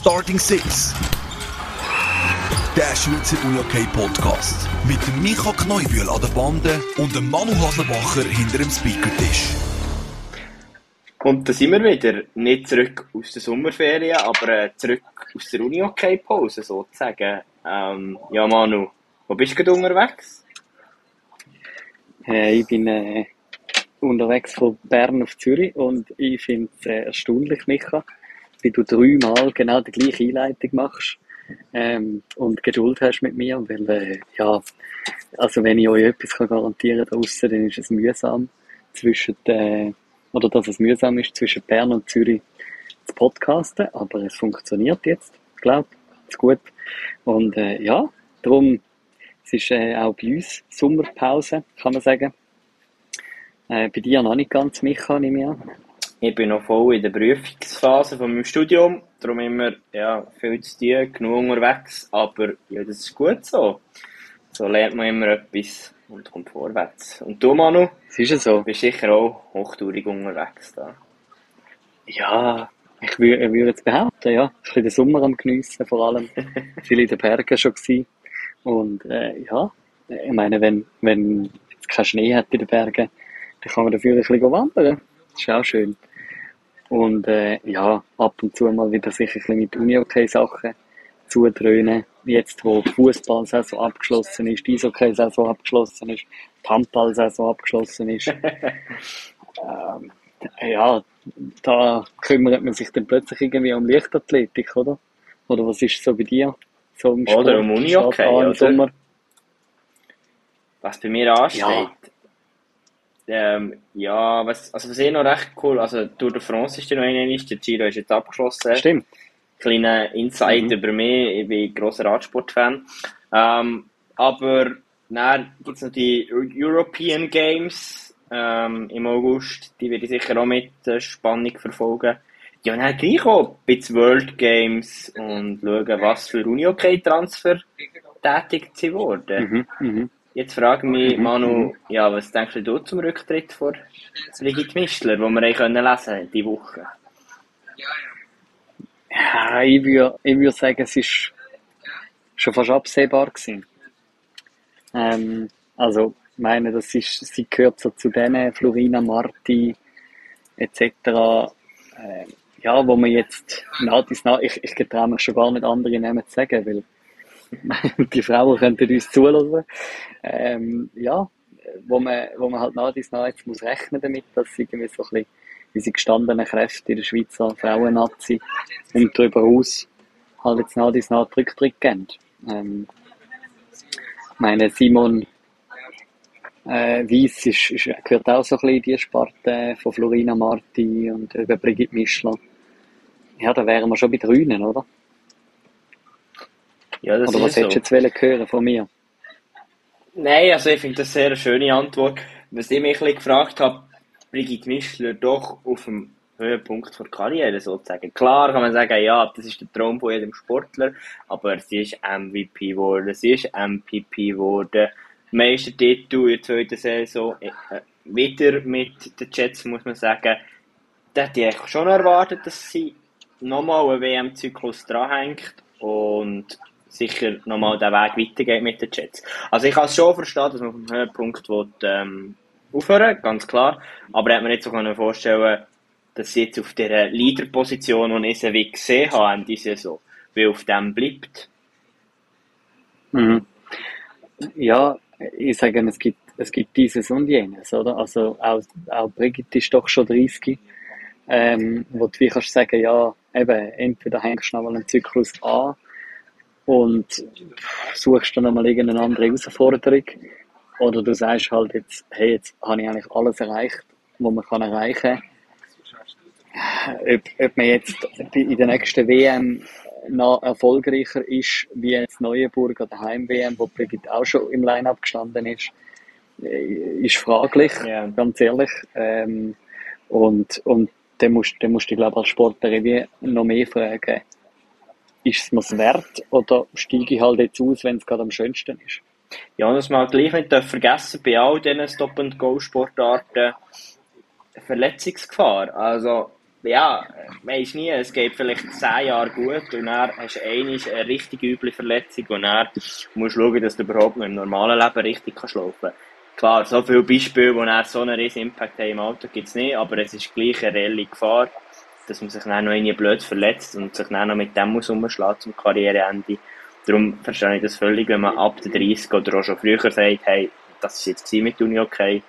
Starting Six. Der Schweizer UJK Podcast. Mit dem Micha Kneubühl an der Bande und dem Manu Haslebacher hinter dem Speakertisch. Und da sind wir wieder. Nicht zurück aus der Sommerferien, aber äh, zurück aus der Uni-Hockey-Pause sozusagen. Ähm, ja, Manu, wo bist du gerade unterwegs? Äh, ich bin äh, unterwegs von Bern auf Zürich und ich finde es äh, erstaunlich, Micha, wie du dreimal genau die gleiche Einleitung machst ähm, und Geduld hast mit mir, weil äh, ja, also wenn ich euch etwas kann garantieren kann, dann ist es mühsam zwischen äh, oder dass es mühsam ist zwischen Bern und Zürich zu podcasten, aber es funktioniert jetzt, glaube ich, gut und äh, ja, darum es ist äh, auch bei uns Sommerpause, kann man sagen. Äh, bei dir noch nicht ganz, Micha, nehme ich an. Ich bin noch voll in der Prüfungsphase von meinem Studium, darum immer ja, viel zu tun, genug unterwegs, aber ja, das ist gut so. So lernt man immer etwas und kommt vorwärts. Und du, Manu? Es ist ja so. Bist sicher auch hochtourig unterwegs da. Ja, ich würde würd jetzt behaupten, ja. Ich bin den Sommer am geniessen, vor allem. Viele in den Bergen schon gewesen. Und äh, ja, ich meine, wenn, wenn es keinen Schnee hat in den Bergen, dann kann man dafür ein bisschen wandern. Das ist auch schön. Und äh, ja, ab und zu mal wieder sicher ein bisschen mit Uni-Okay-Sachen zudröhnen. Jetzt, wo die Fußball-Saison abgeschlossen ist, die Eishockey-Saison abgeschlossen ist, die Handball-Saison abgeschlossen ist. ähm, ja, da kümmert man sich dann plötzlich irgendwie um Leichtathletik, oder? Oder was ist so bei dir? So im Oder Sport, um Uni steht okay, an im oder? Sommer? Was bei mir ansteht, Ja. Ähm, ja, was, also was eh noch recht cool, also Tour de France ist ja noch eine, der Giro ist jetzt abgeschlossen. Stimmt. Kleiner Insight Mhm. über mich, ich bin grosser Radsportfan. Ähm, aber dann gibt es noch die European Games ähm, im August, die werde ich sicher auch mit äh, Spannung verfolgen. Ja, dann gleich auch den World Games und schauen, was für Uni-Okay-Transfer tätig sie wurden. Mhm, mhm. Jetzt frage ich mich, Mhm, Manu, ja, was denkst du zum Rücktritt von Brigitte Mischler, wo wir können lesen die Woche? Ja, ich würde ich würd sagen, es ist schon fast absehbar gewesen. Ähm, also, ich meine, das ist, sie gehört so zu denen, Florina Marti, etc., äh, ja, wo man jetzt nach dies nach, ich, ich getraue mich schon gar nicht andere Namen zu sagen, weil die Frauen könnten uns zulassen. Ähm, ja, wo man, wo man halt nach dies nach jetzt muss rechnen damit, dass sie irgendwie so ein bisschen diese gestandenen Kräfte in der Schweizer Frauen-Nazi und darüber hinaus halt jetzt nach dies nach Rücktritt geben. Ähm, ich meine, Simon äh, Weiss ist, ist, gehört auch so ein bisschen in die Sparte von Florina Marti und über Brigitte Mischler. Ja, da wären wir schon bei Grünen, oder? Ja, das Oder was so. hättest du jetzt wollen hören von mir? Nein, also ich finde das sehr eine schöne Antwort. Was ich mich ein bisschen gefragt habe, Brigitte Mischler doch auf dem Höhepunkt der Karriere sozusagen. Klar kann man sagen, ja, das ist der Traum von jedem Sportler, aber sie ist MVP geworden, sie ist MPP geworden, Meistertitel in der zweiten Saison, äh, wieder mit den Jets, muss man sagen. Da hätte ich eigentlich schon erwartet, dass sie nochmal einen WM-Zyklus dranhängt und sicher nochmal den Weg weitergeht mit den Jets. Also ich kann es schon verstehen, dass man vom Höhepunkt will, ähm, aufhören, ganz klar. Aber hätte mir nicht so vorstellen, dass sie jetzt auf dieser Leaderposition, die ich sie gesehen habe, in dieser Saison, wie auf dem bleibt. Mhm. Ja, ich sage, es gibt, es gibt dieses und jenes, oder? Also auch, auch Brigitte ist doch schon 30, ähm, wo du wie kannst sagen, ja, eben, entweder hängst du noch mal einen Zyklus an und suchst dann nochmal irgendeine andere Herausforderung, oder du sagst halt jetzt, hey, jetzt habe ich eigentlich alles erreicht, was man kann erreichen kann. Ob, ob man jetzt in der nächsten WM noch erfolgreicher ist, wie jetzt Neuenburg oder Heim-WM, wo Brigitte auch schon im Line-Up gestanden ist, ist fraglich, Ja. ganz ehrlich. Ähm, und, und dann musst, dann musst du, glaube ich, als Sportler noch mehr fragen, ist es mir's wert oder steige ich halt jetzt aus, wenn es gerade am schönsten ist? Ja, man halt gleich nicht vergessen bei all diesen Stop-and-Go-Sportarten, Verletzungsgefahr. Also, ja, weisst nie, es geht vielleicht 10 Jahre gut und dann hast du eine richtig üble Verletzung und dann musst du schauen, dass du überhaupt noch im normalen Leben richtig kannst laufen Klar, so viele Beispiele, wo er so einen riesen Impact haben im Auto gibt es nicht, aber es ist gleich eine reelle Gefahr, dass man sich dann noch irgendwie blöd verletzt und sich dann noch mit dem muss umschlagen zum Karriereende. Darum verstehe ich das völlig, wenn man ab der 30 oder auch schon früher sagt, hey, das ist jetzt mit Uni okay.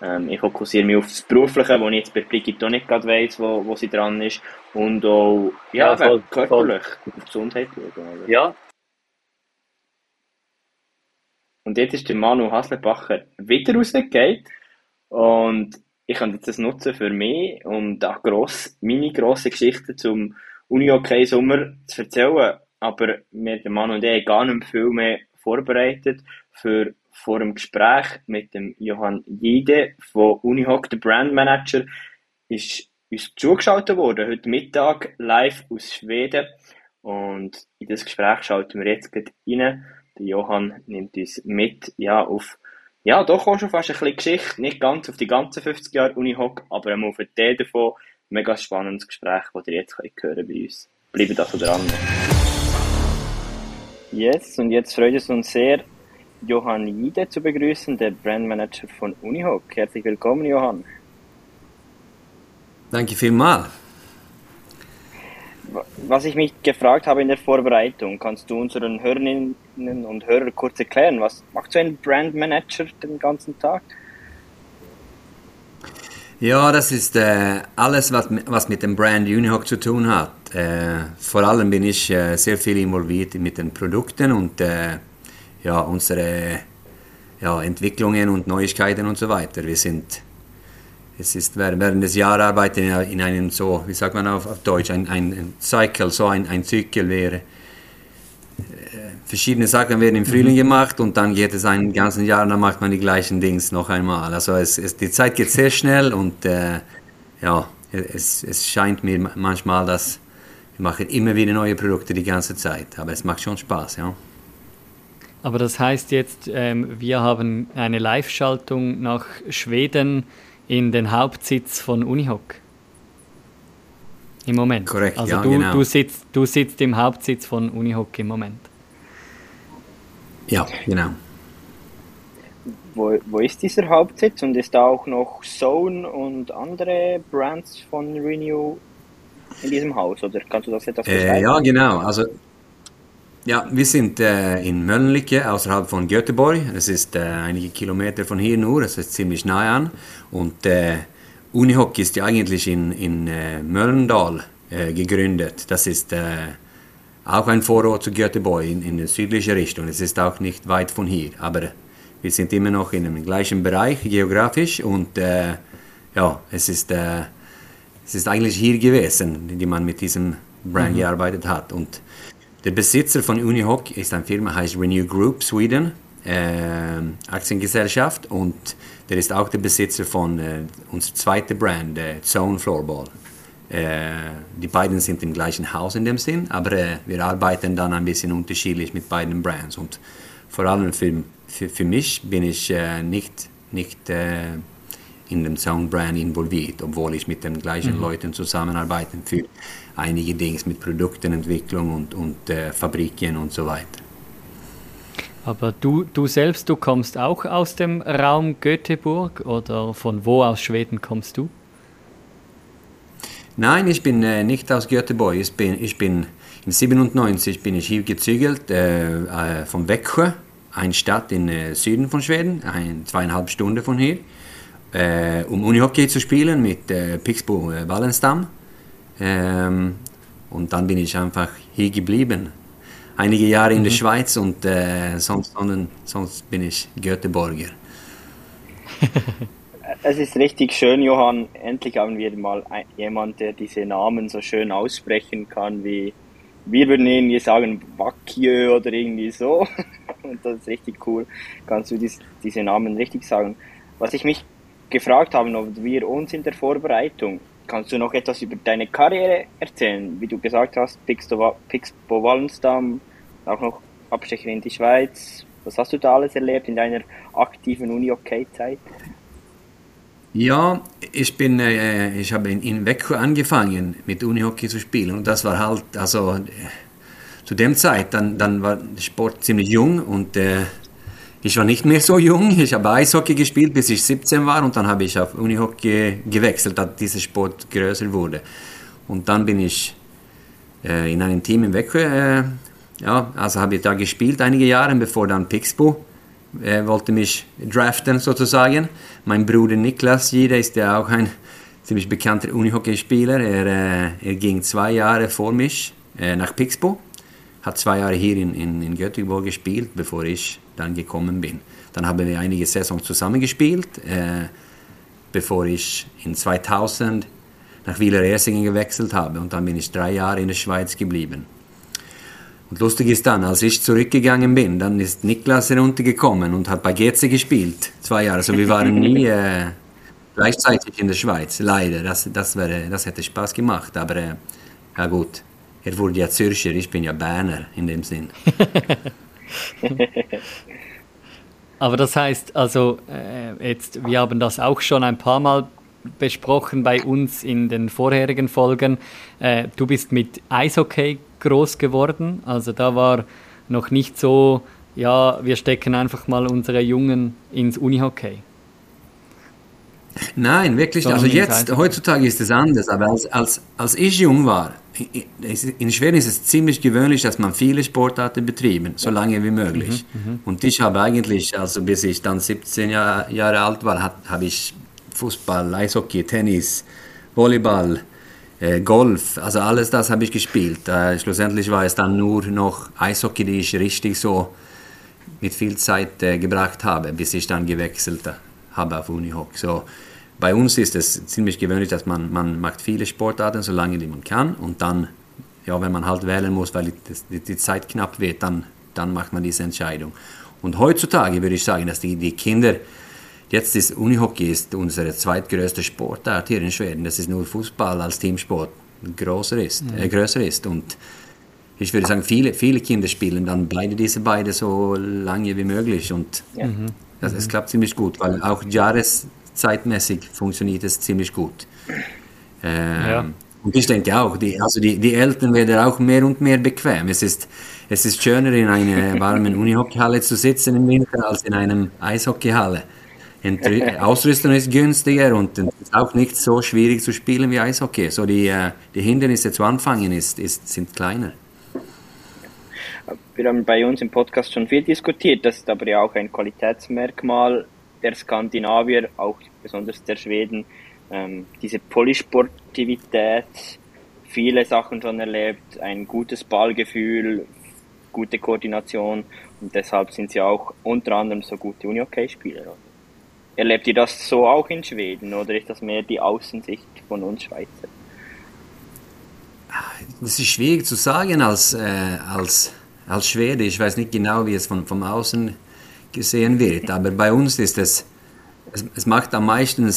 Ähm, ich fokussiere mich auf das Berufliche, wo ich jetzt bei Brigitte auch nicht gerade weiss, wo, wo sie dran ist. Und auch ja, ja voll, körperlich, voll. auf Gesundheit schauen. Ja. Und jetzt ist der Manu Haslebacher wieder rausgegangen. Und ich kann jetzt das nutzen für mich und auch gross, meine grosse Geschichte zum Uni-Hockey-Sommer zu erzählen. Aber wir, der Manu und ich, gar nicht viel mehr vorbereitet für vor dem Gespräch mit dem Johann Jide von Unihoc, der Brandmanager, ist uns zugeschaltet worden, heute Mittag live aus Schweden. Und in das Gespräch schalten wir jetzt rein. Der Johann nimmt uns mit, ja, auf, ja, doch auch schon fast ein bisschen Geschichte, nicht ganz auf die ganzen 50 Jahre Unihoc, aber einmal auf den davon. Mega spannendes Gespräch, das ihr jetzt könnt hören bei uns. Bleibt also dran. Yes, und jetzt freut es uns sehr, Johann Jide zu begrüßen, der Brandmanager von Unihoc. Herzlich willkommen, Johann. Danke vielmals. Was ich mich gefragt habe in der Vorbereitung, kannst du unseren Hörerinnen und Hörern kurz erklären, was macht so ein Brandmanager den ganzen Tag? Ja, das ist äh, alles, was, was mit dem Brand Unihoc zu tun hat. Äh, vor allem bin ich äh, sehr viel involviert mit den Produkten und äh, ja, unsere ja, Entwicklungen und Neuigkeiten und so weiter. Wir sind, es ist während des Jahres arbeiten in einem so, wie sagt man auf, auf Deutsch, ein, ein Cycle, so ein, ein Zykel wäre. Verschiedene Sachen werden im mhm. Frühling gemacht und dann geht es ein ganzes Jahr und dann macht man die gleichen Dings noch einmal. Also es, es, die Zeit geht sehr schnell und äh, ja, es, es scheint mir manchmal, dass wir machen immer wieder neue Produkte die ganze Zeit, aber es macht schon Spaß, ja. Aber das heißt jetzt, ähm, wir haben eine Live-Schaltung nach Schweden in den Hauptsitz von Unihoc. Im Moment. Korrekt, also ja, du, genau. du, sitzt, du sitzt im Hauptsitz von Unihoc im Moment. Ja, genau. Wo, wo ist dieser Hauptsitz und ist da auch noch Zone und andere Brands von Renew in diesem Haus oder kannst du das etwas beschreiben? Äh, ja, genau. Also ja, wir sind äh, in Mölnlycke außerhalb von Göteborg. Es ist äh, einige Kilometer von hier nur, es ist ziemlich nah an. Und äh, Unihockey ist ja eigentlich in, in äh, Mölndal äh, gegründet. Das ist äh, auch ein Vorort zu Göteborg in, in die südliche Richtung. Es ist auch nicht weit von hier, aber wir sind immer noch in dem gleichen Bereich geografisch und äh, ja, es ist, es ist eigentlich hier gewesen, die man mit diesem Brand mhm. gearbeitet hat. Und der Besitzer von Unihoc ist eine Firma, heißt Renew Group Sweden, äh, Aktiengesellschaft und der ist auch der Besitzer von äh, unserer zweiten Brand, äh, Zone Floorball. Äh, die beiden sind im gleichen Haus in dem Sinn, aber äh, wir arbeiten dann ein bisschen unterschiedlich mit beiden Brands und vor allem für, für, für mich bin ich äh, nicht, nicht in dem Zone Brand involviert, obwohl ich mit den gleichen mhm. Leuten zusammenarbeite für einige Dinge mit Produktenentwicklung und, und äh, Fabriken und so weiter. Aber du, du selbst, du kommst auch aus dem Raum Göteborg oder von wo aus Schweden kommst du? Nein, ich bin äh, nicht aus Göteborg. Ich bin, ich bin in 97 bin ich hier gezügelt äh, von Växjö, eine Stadt im äh, Süden von Schweden, ein, zweieinhalb Stunden von hier, äh, um Unihockey zu spielen mit äh, Pixbo äh, Wallenstam. Ähm, und dann bin ich einfach hier geblieben. Einige Jahre in mhm. der Schweiz und äh, sonst, sonst bin ich Göteborger. es ist richtig schön, Johann. Endlich haben wir mal jemanden, der diese Namen so schön aussprechen kann, wie wir würden irgendwie sagen Bakjö oder irgendwie so. Und das ist richtig cool. Kannst du dies, diese Namen richtig sagen? Was ich mich gefragt habe, ob wir uns in der Vorbereitung Kannst du noch etwas über deine Karriere erzählen? Wie du gesagt hast, Pixbo Wallenstam, auch noch Abstecher in die Schweiz. Was hast du da alles erlebt in deiner aktiven Uni-OK-Zeit? Ja, ich bin, äh, ich habe in, Vecchio angefangen mit Unihockey zu spielen und das war halt, also äh, zu dem Zeit, dann, dann war Sport ziemlich jung und äh, ich war nicht mehr so jung. Ich habe Eishockey gespielt, bis ich 17 war und dann habe ich auf Unihockey gewechselt, als dieser Sport größer wurde. Und dann bin ich äh, in einem Team in Vecchio, äh, ja, also habe ich da gespielt einige Jahre, bevor dann Pixbo wollte mich draften sozusagen. Mein Bruder Niklas Gide ist ja auch ein ziemlich bekannter Unihockeyspieler. Er, äh, er ging zwei Jahre vor mich äh, nach Pixbo hat zwei Jahre hier in, in, in Göteborg gespielt, bevor ich dann gekommen bin. Dann haben wir einige Saisons zusammengespielt, äh, bevor ich in 2000 nach Wieler Ersingen gewechselt habe und dann bin ich drei Jahre in der Schweiz geblieben. Und lustig ist dann, als ich zurückgegangen bin, dann ist Niklas heruntergekommen und hat bei GC gespielt, zwei Jahre. Also wir waren nie äh, gleichzeitig in der Schweiz, leider. Das, das, wäre, das hätte Spaß gemacht, aber äh, ja gut, er wurde ja Zürcher, ich bin ja Berner in dem Sinn. Aber das heißt, also äh, jetzt, wir haben das auch schon ein paar Mal besprochen bei uns in den vorherigen Folgen. Äh, du bist mit Eishockey groß geworden, also da war noch nicht so, ja, wir stecken einfach mal unsere Jungen ins Unihockey. Nein, wirklich. Also jetzt, heutzutage ist es anders, aber als, als, als ich jung war, in Schweden ist es ziemlich gewöhnlich, dass man viele Sportarten betrieben, so lange wie möglich. Mhm, mhm. Und ich habe eigentlich, also bis ich dann 17 Jahr, Jahre alt war, habe ich Fußball, Eishockey, Tennis, Volleyball, äh, Golf, also alles das habe ich gespielt. Äh, schlussendlich war es dann nur noch Eishockey, die ich richtig so mit viel Zeit äh, gebracht habe, bis ich dann gewechselt habe auf Unihockey. So, bei uns ist es ziemlich gewöhnlich, dass man, man macht viele Sportarten, solange die man kann. Und dann, ja, wenn man halt wählen muss, weil die, die Zeit knapp wird, dann, dann macht man diese Entscheidung. Und heutzutage würde ich sagen, dass die, die Kinder, jetzt ist Unihockey ist unsere zweitgrößte Sportart hier in Schweden. Das ist nur Fußball als Teamsport größer ist, mhm. äh, größer ist. Und ich würde sagen, viele, viele Kinder spielen dann beide diese beide so lange wie möglich. Und ja. das, es klappt ziemlich gut, weil auch Jahres zeitmäßig funktioniert es ziemlich gut. Ähm, ja. Und ich denke auch, die, also die, die Eltern werden auch mehr und mehr bequem. Es ist, es ist schöner, in einer warmen Unihockeyhalle zu sitzen im Winter als in einem Eishockeyhalle. Ausrüstung ist günstiger und es ist auch nicht so schwierig zu spielen wie Eishockey. So die, äh, die Hindernisse zu anfangen ist, ist, sind kleiner. Wir haben bei uns im Podcast schon viel diskutiert. Das ist aber ja auch ein Qualitätsmerkmal der Skandinavier, auch besonders der Schweden, ähm, diese Polysportivität, viele Sachen schon erlebt, ein gutes Ballgefühl, gute Koordination und deshalb sind sie auch unter anderem so gute Unihockey-Spieler. Erlebt ihr das so auch in Schweden oder ist das mehr die Außensicht von uns Schweizer? Das ist schwierig zu sagen als, äh, als, als Schwede. Ich weiß nicht genau, wie es von, vom Außen gesehen wird. Aber bei uns ist es, es, es macht am meisten,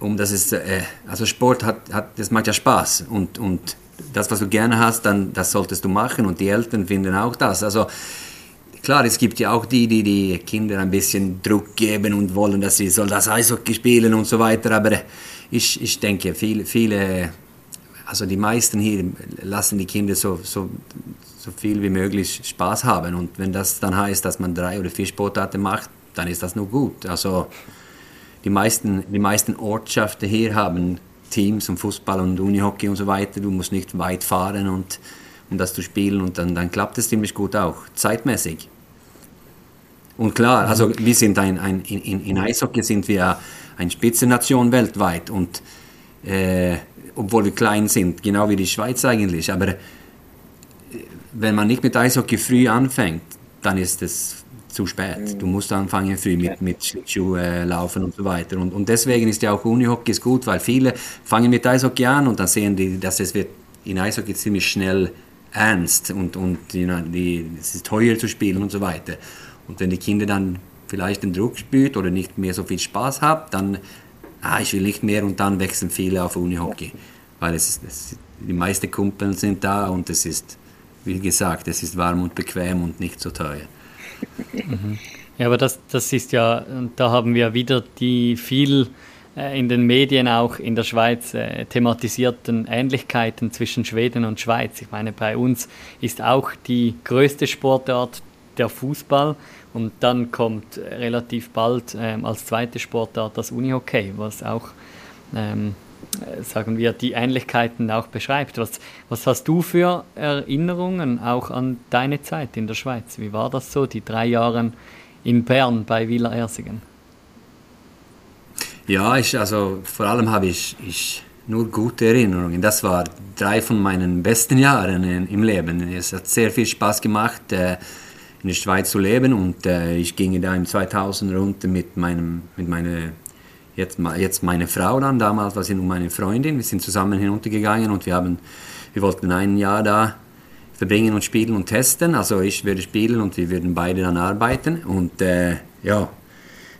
um das ist, äh, also Sport hat, hat, das macht ja Spaß und, und das, was du gerne hast, dann das solltest du machen und die Eltern finden auch das. Also klar, es gibt ja auch die, die die Kinder ein bisschen Druck geben und wollen, dass sie soll das Eishockey spielen und so weiter. Aber ich, ich denke, viele, viele, also die meisten hier lassen die Kinder so, so so viel wie möglich Spaß haben. Und wenn das dann heißt, dass man drei oder vier Sportarten macht, dann ist das nur gut. Also die meisten, die meisten Ortschaften hier haben Teams und Fußball und Unihockey und so weiter. Du musst nicht weit fahren und um das zu spielen und dann, dann klappt es ziemlich gut auch, zeitmäßig. Und klar, also wir sind ein, ein in, in Eishockey sind wir eine Spitzennation weltweit und äh, obwohl wir klein sind, genau wie die Schweiz eigentlich, aber wenn man nicht mit Eishockey früh anfängt, dann ist es zu spät. Mhm. Du musst anfangen früh mit, mit Schlittschuh äh, laufen und so weiter. Und, und deswegen ist ja auch Unihockey gut, weil viele fangen mit Eishockey an und dann sehen die, dass es wird in Eishockey ziemlich schnell ernst und, und know, die, es ist teuer zu spielen und so weiter. Und wenn die Kinder dann vielleicht den Druck spürt oder nicht mehr so viel Spaß hat, dann, ah, ich will nicht mehr und dann wechseln viele auf Unihockey. Weil es, ist, es die meisten Kumpeln sind da und es ist wie gesagt, es ist warm und bequem und nicht so teuer. Mhm. Ja, aber das, das ist ja, da haben wir wieder die viel in den Medien auch in der Schweiz äh, thematisierten Ähnlichkeiten zwischen Schweden und Schweiz. Ich meine, bei uns ist auch die größte Sportart der Fußball und dann kommt relativ bald ähm, als zweite Sportart das Unihockey, was auch, ähm, äh, sagen wir, die Ähnlichkeiten auch beschreibt. Was, was hast du für Erinnerungen auch an deine Zeit in der Schweiz? Wie war das so, die drei Jahre in Bern bei Wieler Ersingen? Ja, ich, also vor allem habe ich, ich nur gute Erinnerungen. Das war drei von meinen besten Jahren im Leben. Es hat sehr viel Spaß gemacht, äh, in der Schweiz zu leben und äh, ich ging da im 2000 runter mit meinem, mit meiner jetzt, jetzt meine Frau dann, damals war sie meine Freundin. Wir sind zusammen hinuntergegangen und wir haben, wir wollten ein Jahr da verbringen und spielen und testen. Also ich würde spielen und wir würden beide dann arbeiten und äh, ja,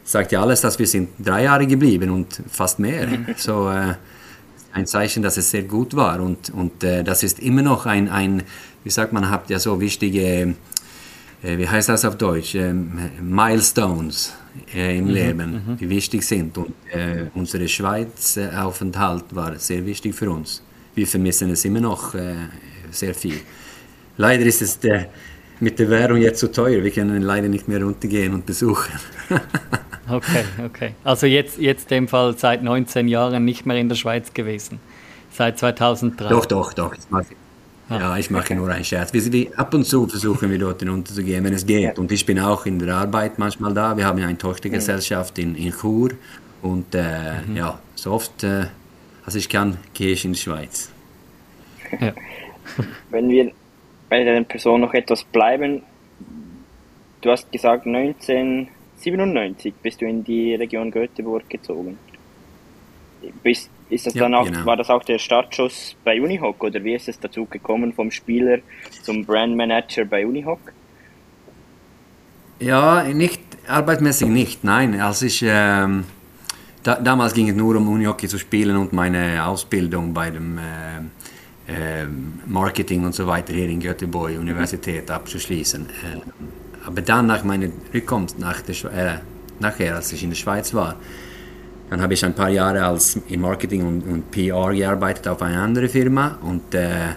sagt ja alles, dass wir sind drei Jahre geblieben und fast mehr. Mhm. So äh, ein Zeichen, dass es sehr gut war und, und äh, das ist immer noch ein, ein, wie sagt man, habt ja so wichtige, äh, wie heißt das auf Deutsch, ähm, Milestones äh, im mhm, Leben, mhm. die wichtig sind und äh, unser Schweiz-Aufenthalt war sehr wichtig für uns. Wir vermissen es immer noch äh, sehr viel. Leider ist es mit der Währung jetzt zu teuer, wir können leider nicht mehr runtergehen und besuchen. Okay, okay. Also jetzt, jetzt in dem Fall seit 19 Jahren nicht mehr in der Schweiz gewesen. Seit 2003. Doch, doch, doch. Ich mache, ah. Ja, ich mache nur einen Scherz. Wir, wir, ab und zu versuchen wir dort runterzugehen, wenn es geht. Und ich bin auch in der Arbeit manchmal da. Wir haben ja eine Tochtergesellschaft in, in Chur. Und äh, mhm. ja, so oft, äh, als ich kann, gehe ich in die Schweiz. Ja. wenn wir bei der Person noch etwas bleiben, du hast gesagt 19 97 bist du in die Region Göteborg gezogen. Bist, ist das ja, dann auch, genau. War das auch der Startschuss bei Unihoc oder wie ist es dazu gekommen vom Spieler zum Brandmanager bei Unihoc? Ja, nicht arbeitsmäßig nicht, nein. Als ich, ähm, da, damals ging es nur um Unihockey zu spielen und meine Ausbildung bei dem äh, Marketing und so weiter hier in Göteborg Universität abzuschließen. Äh, aber dann nach meiner Rückkunft, nach der, äh, nachher, als ich in der Schweiz war, dann habe ich ein paar Jahre als in Marketing und, und PR gearbeitet auf eine andere Firma und äh,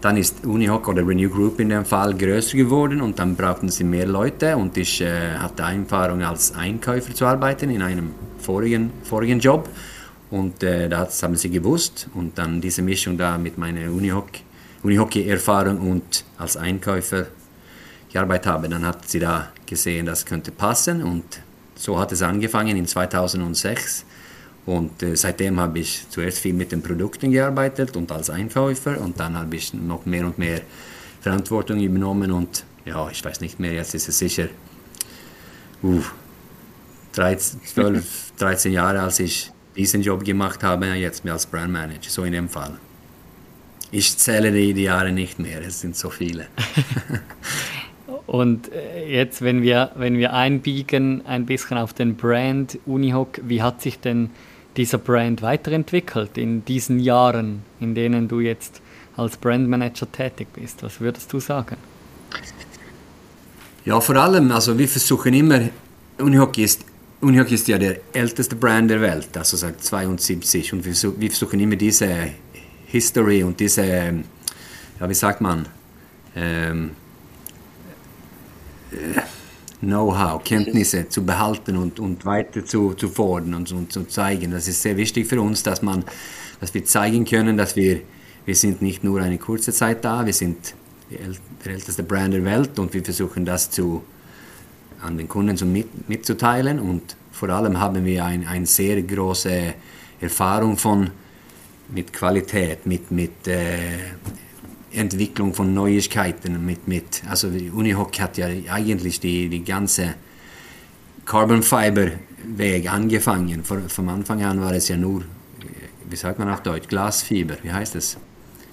dann ist Unihoc oder Renew Group in dem Fall größer geworden und dann brauchten sie mehr Leute und ich äh, hatte Erfahrung als Einkäufer zu arbeiten in einem vorigen, vorigen Job und äh, das haben sie gewusst. Und dann diese Mischung da mit meiner Unihockey-Erfahrung und als Einkäufer gearbeitet habe, dann hat sie da gesehen, das könnte passen. Und so hat es angefangen in 2006 und äh, seitdem habe ich zuerst viel mit den Produkten gearbeitet und als Einkäufer. Und dann habe ich noch mehr und mehr Verantwortung übernommen. Und ja, ich weiß nicht mehr, jetzt ist es sicher uh, 13, 12, 13 Jahre, als ich diesen Job gemacht habe, jetzt als Brandmanager, so in dem Fall. Ich zähle die Jahre nicht mehr, es sind so viele. Und äh, jetzt, wenn wir, wenn wir einbiegen ein bisschen auf den Brand Unihoc, wie hat sich denn dieser Brand weiterentwickelt in diesen Jahren, in denen du jetzt als Brandmanager tätig bist? Was würdest du sagen? Ja, vor allem, also wir versuchen immer, Unihoc ist, Unihoc ist ja der älteste Brand der Welt, also seit 72 und wir, wir versuchen immer diese History und diese, ja, wie sagt man, ähm, Know-how, Kenntnisse zu behalten und, und weiter zu, zu fordern und, und zu zeigen. Das ist sehr wichtig für uns, dass, man, dass wir zeigen können, dass wir, wir sind nicht nur eine kurze Zeit da, wir sind der älteste Brand der Welt und wir versuchen das zu, an den Kunden zu mit, mitzuteilen und vor allem haben wir eine ein sehr große Erfahrung von, mit Qualität, mit, mit äh, Entwicklung von Neuigkeiten mit, mit also Unihoc hat ja eigentlich die, die ganze Carbon Fiber Weg angefangen. Von, vom Anfang an war es ja nur, wie sagt man auf Deutsch, Glasfiber, wie heißt es?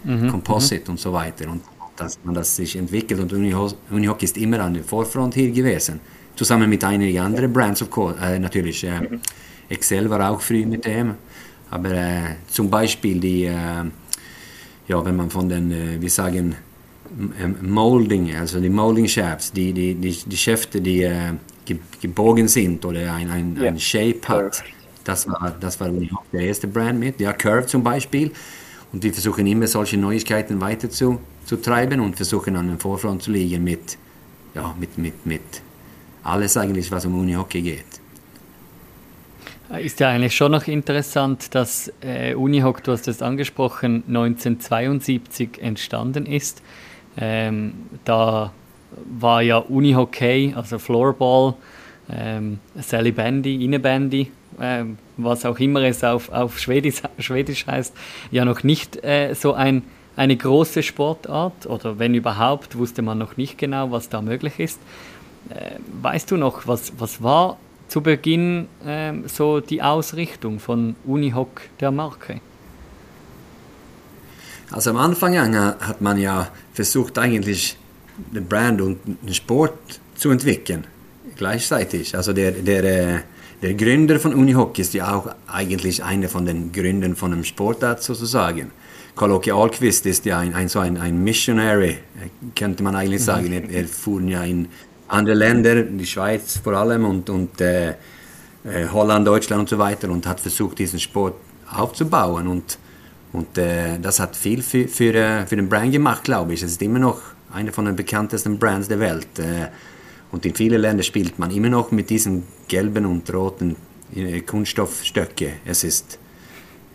Mhm. Composite mhm. und so weiter. Und dass man das sich entwickelt und Unihoc, Unihoc ist immer an der Vorfront hier gewesen. Zusammen mit einigen anderen Brands, of course, äh, natürlich. Äh. Excel war auch früh mit dem. Aber äh, zum Beispiel die äh, ja, wenn man von den, äh, wir sagen, Molding, also die Molding Shafts, die, die, die, die Schäfte, die äh, ge gebogen sind oder ein, ein, Ja. ein Shape hat. Das war, das war der erste Brand mit. Ja, Curve zum Beispiel. Und wir versuchen immer solche Neuigkeiten weiter zu, zu treiben und versuchen an den Vorfront zu liegen mit, ja, mit, mit, mit alles eigentlich, was um Unihockey geht. Ist ja eigentlich schon noch interessant, dass äh, Unihoc, du hast es angesprochen, 1972 entstanden ist. Ähm, da war ja Unihockey, also Floorball, ähm, Sally Bandy, Innebandy, ähm, was auch immer es auf, auf Schwedisch, Schwedisch heißt, ja noch nicht äh, so ein, eine große Sportart oder wenn überhaupt, wusste man noch nicht genau, was da möglich ist. Äh, weißt du noch, was, was war zu Beginn ähm, so die Ausrichtung von Unihoc der Marke? Also am Anfang an hat man ja versucht eigentlich den Brand und den Sport zu entwickeln, gleichzeitig. Also der, der, äh, der Gründer von Unihockey ist ja auch eigentlich einer von den Gründern von einem Sportart sozusagen. Karl-Åke Ahlqvist ist ja ein, ein, so ein, ein Missionary, äh, könnte man eigentlich sagen. Er, er fuhr ja in andere Länder, die Schweiz vor allem und, und äh, äh, Holland, Deutschland und so weiter und hat versucht, diesen Sport aufzubauen. Und, und äh, das hat viel für, für, äh, für den Brand gemacht, glaube ich. Es ist immer noch einer von den bekanntesten Brands der Welt. Äh, und in vielen Ländern spielt man immer noch mit diesen gelben und roten äh, Kunststoffstöcke. Es ist,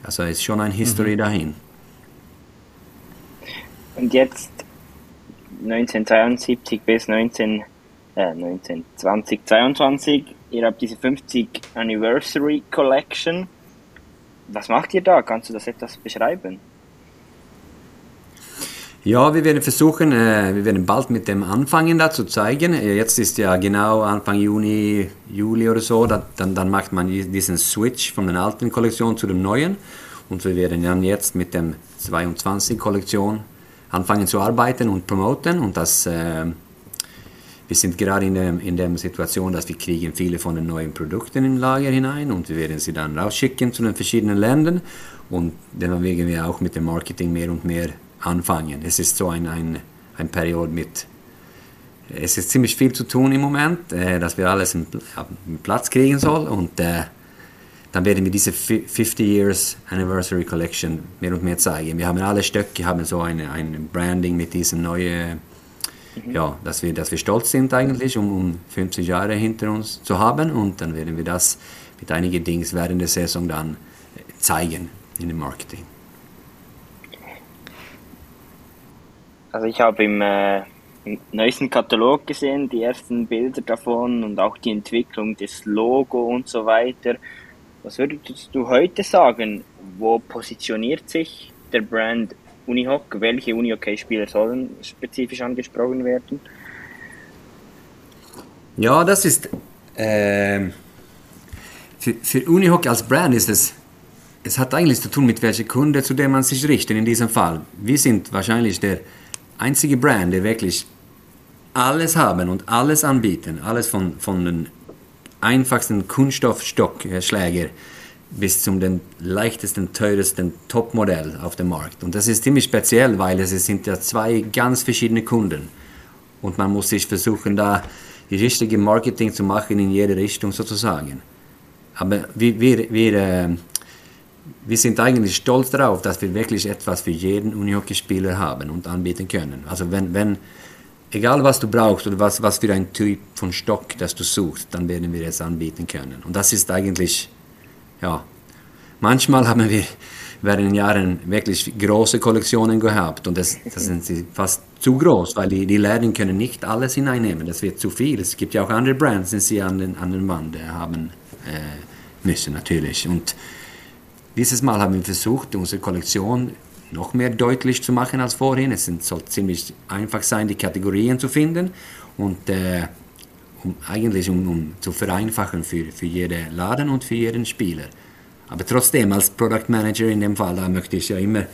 also es ist schon eine History dahin. Und jetzt 1972 bis 19, äh, 19, 2022, ihr habt diese 50 Anniversary Collection. Was macht ihr da? Kannst du das etwas beschreiben? Ja, wir werden versuchen, äh, wir werden bald mit dem anfangen, da zu zeigen. Äh, Jetzt ist ja genau Anfang Juni, Juli oder so, da, dann, dann macht man diesen Switch von der alten Kollektion zu dem neuen. Und wir werden dann jetzt mit dem 22 Kollektion anfangen zu arbeiten und promoten. Und das, äh, wir sind gerade in der, in der Situation, dass wir kriegen viele von den neuen Produkten im Lager hinein und wir werden sie dann rausschicken zu den verschiedenen Ländern. Und dann werden wir auch mit dem Marketing mehr und mehr anfangen. Es ist so ein, ein, ein Period mit, es ist ziemlich viel zu tun im Moment, äh, dass wir alles in, in Platz kriegen soll und äh, dann werden wir diese 50 Years Anniversary Collection mehr und mehr zeigen. Wir haben alle Stöcke, haben so eine, ein Branding mit diesen neuen, ja, dass wir, dass wir stolz sind eigentlich, um, um 50 Jahre hinter uns zu haben und dann werden wir das mit einigen Dingen während der Saison dann äh, zeigen in dem Marketing. Also ich habe im, äh, im neuesten Katalog gesehen, die ersten Bilder davon und auch die Entwicklung des Logo und so weiter. Was würdest du heute sagen? Wo positioniert sich der Brand Unihoc? Welche Unihockey-Spieler sollen spezifisch angesprochen werden? Ja, das ist ähm, für, für Unihoc als Brand ist es es hat eigentlich zu tun mit welcher Kunde, zu dem man sich richtet in diesem Fall. Wir sind wahrscheinlich der einzige Brand, der wirklich alles haben und alles anbieten. Alles von, von den einfachsten Kunststoffstockschläger bis zum den leichtesten, teuersten Topmodell auf dem Markt. Und das ist ziemlich speziell, weil es sind ja zwei ganz verschiedene Kunden. Und man muss sich versuchen, da die richtige Marketing zu machen in jede Richtung sozusagen. Aber wir, wir, wir, äh, wir sind eigentlich stolz darauf, dass wir wirklich etwas für jeden Unihockeyspieler haben und anbieten können. Also wenn, wenn egal was du brauchst oder was, was für ein Typ von Stock, das du suchst, dann werden wir es anbieten können. Und das ist eigentlich, ja, manchmal haben wir während den Jahren wirklich große Kollektionen gehabt und das, das sind sie fast zu groß, weil die, die Läden können nicht alles hineinnehmen, das wird zu viel. Es gibt ja auch andere Brands, die sie an den, an den Wand haben äh, müssen natürlich. Und dieses Mal haben wir versucht, unsere Kollektion noch mehr deutlich zu machen als vorhin. Es soll ziemlich einfach sein, die Kategorien zu finden und äh, um, eigentlich um, um zu vereinfachen für, für jeden Laden und für jeden Spieler. Aber trotzdem, als Product Manager in dem Fall, da möchte ich ja immer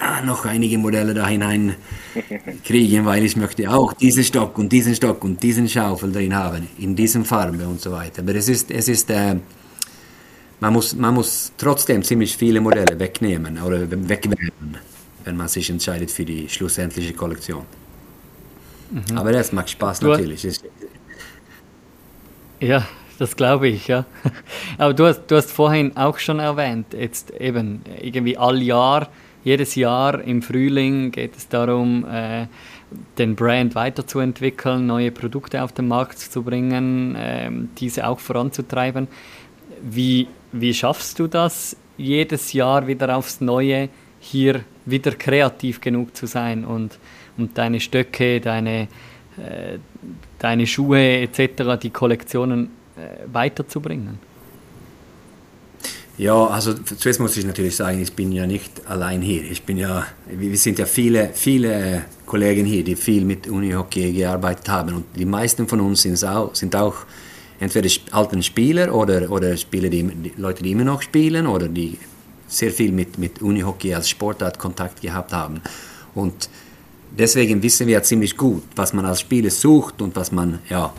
ja, noch einige Modelle da hinein kriegen, weil ich möchte auch diesen Stock und diesen Stock und diesen Schaufel drin haben, in diesen Farbe und so weiter. Aber es ist, es ist äh, man muss, man muss trotzdem ziemlich viele Modelle wegnehmen oder wegwerfen, wenn man sich entscheidet für die schlussendliche Kollektion. Mhm. Aber das macht Spaß Du- natürlich. Es- Ja, das glaube ich, ja. Aber du hast, du hast vorhin auch schon erwähnt, jetzt eben irgendwie all Jahr, jedes Jahr im Frühling geht es darum, äh, den Brand weiterzuentwickeln, neue Produkte auf den Markt zu bringen, äh, diese auch voranzutreiben. Wie, wie schaffst du das, jedes Jahr wieder aufs Neue hier wieder kreativ genug zu sein und, und deine Stöcke, deine, äh, deine Schuhe etc., die Kollektionen äh, weiterzubringen? Ja, also zuerst muss ich natürlich sagen, ich bin ja nicht allein hier. Ich bin ja, wir sind ja viele, viele Kollegen hier, die viel mit Unihockey gearbeitet haben und die meisten von uns auch, sind auch entweder alten Spieler oder, oder Spieler, die, die, Leute, die immer noch spielen oder die sehr viel mit, mit Unihockey als Sportart Kontakt gehabt haben. Und deswegen wissen wir ja ziemlich gut, was man als Spieler sucht und was man ja,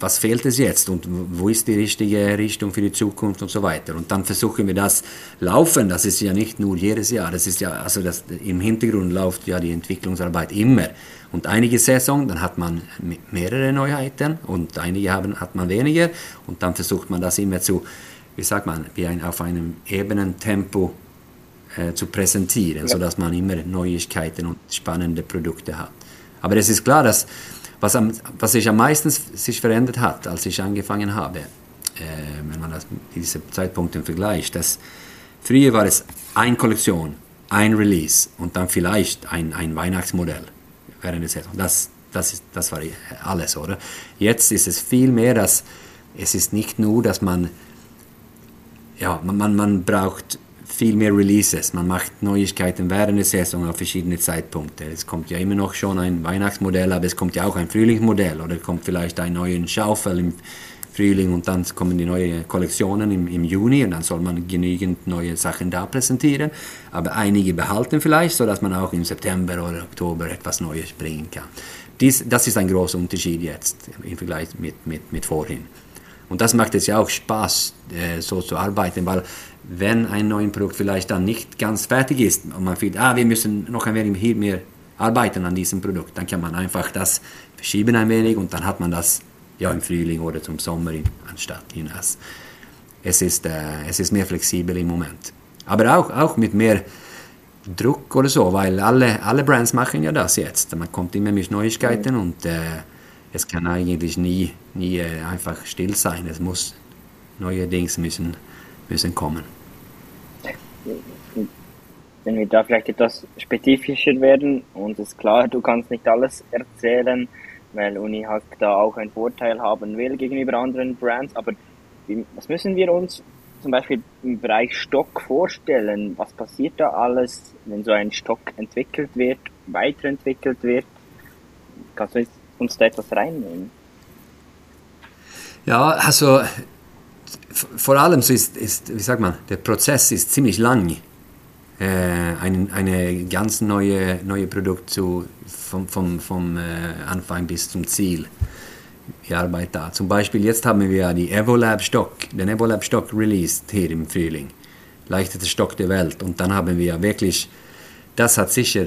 was fehlt es jetzt und wo ist die richtige Richtung für die Zukunft und so weiter. Und dann versuchen wir das laufen, das ist ja nicht nur jedes Jahr, das ist ja, also das, im Hintergrund läuft ja die Entwicklungsarbeit immer. Und einige Saison, dann hat man mehrere Neuheiten und einige haben, hat man weniger und dann versucht man das immer zu, wie sagt man, wie ein, auf einem ebenen Tempo äh, zu präsentieren, ja. sodass man immer Neuigkeiten und spannende Produkte hat. Aber es ist klar, dass was, am, was sich am meisten sich verändert hat, als ich angefangen habe, äh, wenn man das, diese Zeitpunkte vergleicht, dass früher war es eine Kollektion, ein Release und dann vielleicht ein, ein Weihnachtsmodell während der Saison. Das, das, ist, das war alles, oder? Jetzt ist es viel mehr, dass es ist nicht nur, dass man, ja, man, man, man braucht viel mehr Releases. Man macht Neuigkeiten während der Saison auf verschiedene Zeitpunkte. Es kommt ja immer noch schon ein Weihnachtsmodell, aber es kommt ja auch ein Frühlingsmodell oder kommt vielleicht ein neuer Schaufel im Frühling und dann kommen die neuen Kollektionen im, im Juni und dann soll man genügend neue Sachen da präsentieren. Aber einige behalten vielleicht, sodass man auch im September oder Oktober etwas Neues bringen kann. Dies, das ist ein großer Unterschied jetzt im Vergleich mit, mit, mit vorhin. Und das macht es ja auch Spaß, äh, so zu arbeiten, weil wenn ein neues Produkt vielleicht dann nicht ganz fertig ist und man fühlt, ah, wir müssen noch ein wenig hier mehr arbeiten an diesem Produkt, dann kann man einfach das verschieben ein wenig und dann hat man das ja im Frühling oder zum Sommer in, anstatt hinaus. Es ist, äh, es ist mehr flexibel im Moment. Aber auch, auch mit mehr Druck oder so, weil alle, alle Brands machen ja das jetzt. Man kommt immer mit Neuigkeiten und äh, es kann eigentlich nie, nie äh, einfach still sein. Es muss neue Dinge müssen müssen kommen. Wenn wir da vielleicht etwas spezifischer werden, und es ist klar, du kannst nicht alles erzählen, weil Uni halt da auch einen Vorteil haben will gegenüber anderen Brands, aber was müssen wir uns zum Beispiel im Bereich Stock vorstellen? Was passiert da alles, wenn so ein Stock entwickelt wird, weiterentwickelt wird? Kannst du uns da etwas reinnehmen? Ja, also vor allem so ist, ist, wie sagt man, der Prozess ist ziemlich lang. Äh, ein eine ganz neue, neue Produkt zu, vom, vom, vom äh, Anfang bis zum Ziel. Die Arbeit da. Zum Beispiel jetzt haben wir die Evolab Stock, den Evolab Stock released hier im Frühling. Leichtester Stock der Welt. Und dann haben wir wirklich, das hat sicher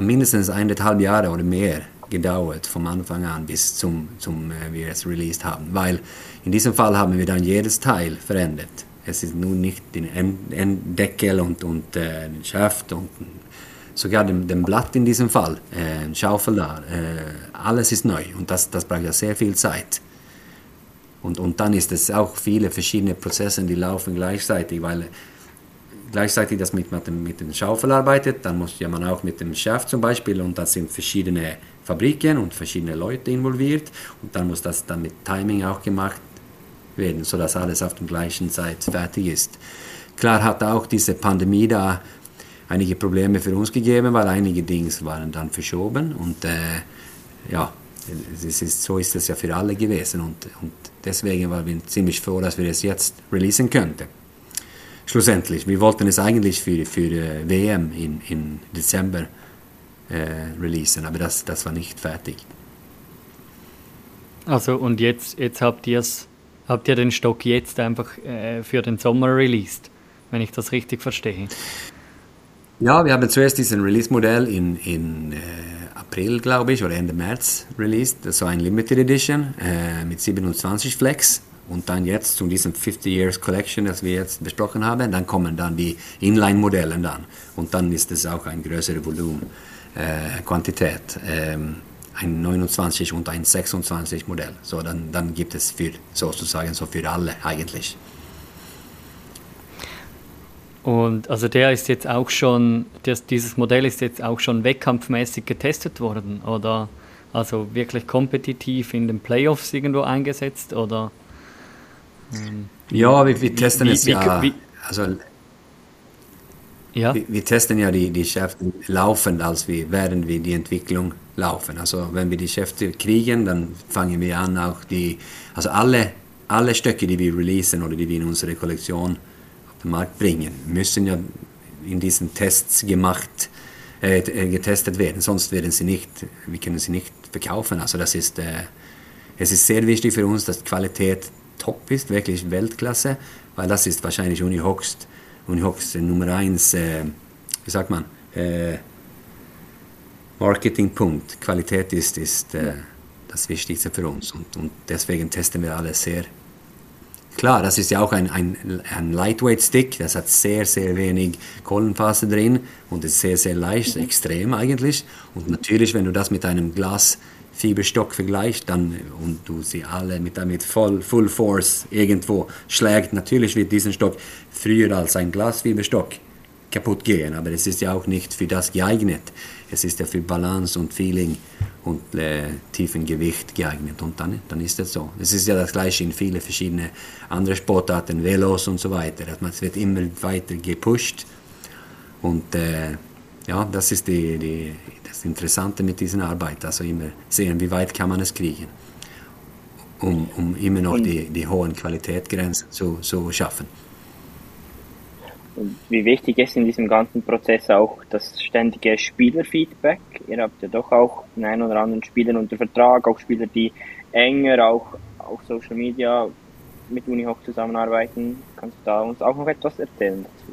mindestens eineinhalb Jahre oder mehr gedauert, vom Anfang an bis zum, zum äh, wir es released haben. Weil in diesem Fall haben wir dann jedes Teil verändert. Es ist nun nicht den Enddeckel und, und äh, den Schaft und sogar den, den Blatt in diesem Fall, äh, Schaufel da. Äh, alles ist neu und das, das braucht ja sehr viel Zeit. Und, und dann ist es auch viele verschiedene Prozesse, die laufen gleichzeitig, weil gleichzeitig das mit, mit, dem, dem Schaufel arbeitet, dann muss ja man auch mit dem Schaft zum Beispiel und das sind verschiedene Fabriken und verschiedene Leute involviert und dann muss das dann mit Timing auch gemacht werden, sodass alles auf der gleichen Zeit fertig ist. Klar hat auch diese Pandemie da einige Probleme für uns gegeben, weil einige Dinge waren dann verschoben und äh, ja, es ist, so ist es ja für alle gewesen und, und deswegen waren wir ziemlich froh, dass wir es jetzt releasen könnten. Schlussendlich, wir wollten es eigentlich für, für äh, WM in, in Dezember äh, releasen, aber das, das war nicht fertig. Also und jetzt, jetzt habt ihr habt ihr den Stock jetzt einfach äh, für den Sommer released, wenn ich das richtig verstehe? Ja, wir haben zuerst diesen Release-Modell in, in äh, April, glaube ich, oder Ende März released. War ein Limited Edition äh, mit 27 Flex. Und dann jetzt zu diesem 50 Years Collection, das wir jetzt besprochen haben, dann kommen dann die Inline-Modelle dann. Und dann ist es auch ein größere Volumen, äh, Quantität. Ähm, ein 29 und ein 26 Modell. So, dann, dann gibt es für sozusagen so für alle eigentlich. Und also der ist jetzt auch schon, das, dieses Modell ist jetzt auch schon wettkampfmäßig getestet worden oder also wirklich kompetitiv in den Playoffs irgendwo eingesetzt oder? Ähm, ja, wir, wir testen wie, es wie, ja. Wie, also ja. Wir, wir, testen ja die, die Schäfte laufend, als wir, während wir die Entwicklung laufen. Also wenn wir die Schäfte kriegen, dann fangen wir an auch die, also alle, alle Stöcke, die wir releasen oder die wir in unsere Kollektion auf den Markt bringen, müssen ja in diesen Tests gemacht, äh, äh, getestet werden, sonst werden sie nicht, wir können sie nicht verkaufen. Also das ist, äh, es ist sehr wichtig für uns, dass Qualität top ist, wirklich Weltklasse, weil das ist wahrscheinlich Uni Hochst, Nummer eins, äh, wie sagt man, äh, Marketingpunkt. Qualität ist, ist äh, das Wichtigste für uns und, und deswegen testen wir alles sehr. Klar, das ist ja auch ein, ein, ein Lightweight Stick, das hat sehr, sehr wenig Kohlenfaser drin und ist sehr, sehr leicht, extrem eigentlich. Und natürlich, wenn du das mit einem Glasfieberstock vergleichst dann, und du sie alle mit damit voll, Full Force irgendwo schlägt, natürlich wird dieser Stock früher als ein Glasfieberstock kaputt gehen, aber es ist ja auch nicht für das geeignet. Es ist ja für Balance und Feeling und äh, tiefen Gewicht geeignet und dann, dann ist das so. Es ist ja das gleiche in viele verschiedene andere Sportarten, Velos und so weiter. Es wird immer weiter gepusht und äh, ja, das ist die, die, das Interessante mit dieser Arbeit. Also immer sehen, wie weit kann man es kriegen, um, um immer noch die, die hohen Qualitätsgrenzen zu, zu schaffen wie wichtig ist in diesem ganzen Prozess auch das ständige Spielerfeedback. Ihr habt ja doch auch den einen oder anderen Spieler unter Vertrag, auch Spieler, die enger auch auf Social Media mit Unihoch zusammenarbeiten. Kannst du da uns auch noch etwas erzählen dazu?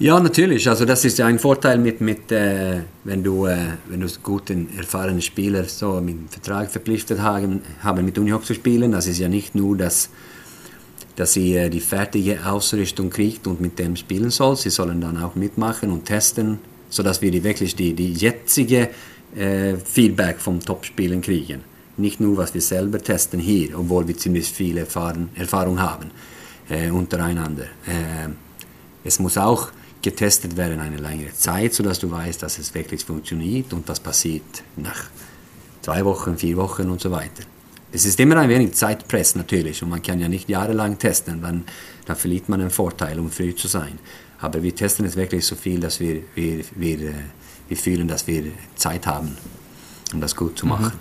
Ja, natürlich. Also das ist ja ein Vorteil mit, mit äh, wenn du äh, wenn du guten erfahrenen Spieler so mit Vertrag verpflichtet haben, haben mit Unihoch zu spielen. Das ist ja nicht nur das dass sie äh, die fertige Ausrüstung kriegt und mit dem spielen soll. Sie sollen dann auch mitmachen und testen, sodass wir die, wirklich die, die jetzige äh, Feedback vom Top-Spielen kriegen. Nicht nur, was wir selber testen hier, obwohl wir ziemlich viel Erfahrung, Erfahrung haben äh, untereinander. Äh, es muss auch getestet werden eine längere Zeit, sodass du weißt, dass es wirklich funktioniert und was passiert nach zwei Wochen, vier Wochen und so weiter. Es ist immer ein wenig Zeitpress natürlich und man kann ja nicht jahrelang testen, dann, dann verliert man einen Vorteil, um früh zu sein. Aber wir testen es wirklich so viel, dass wir, wir, wir, äh, wir fühlen, dass wir Zeit haben, um das gut zu mhm. machen.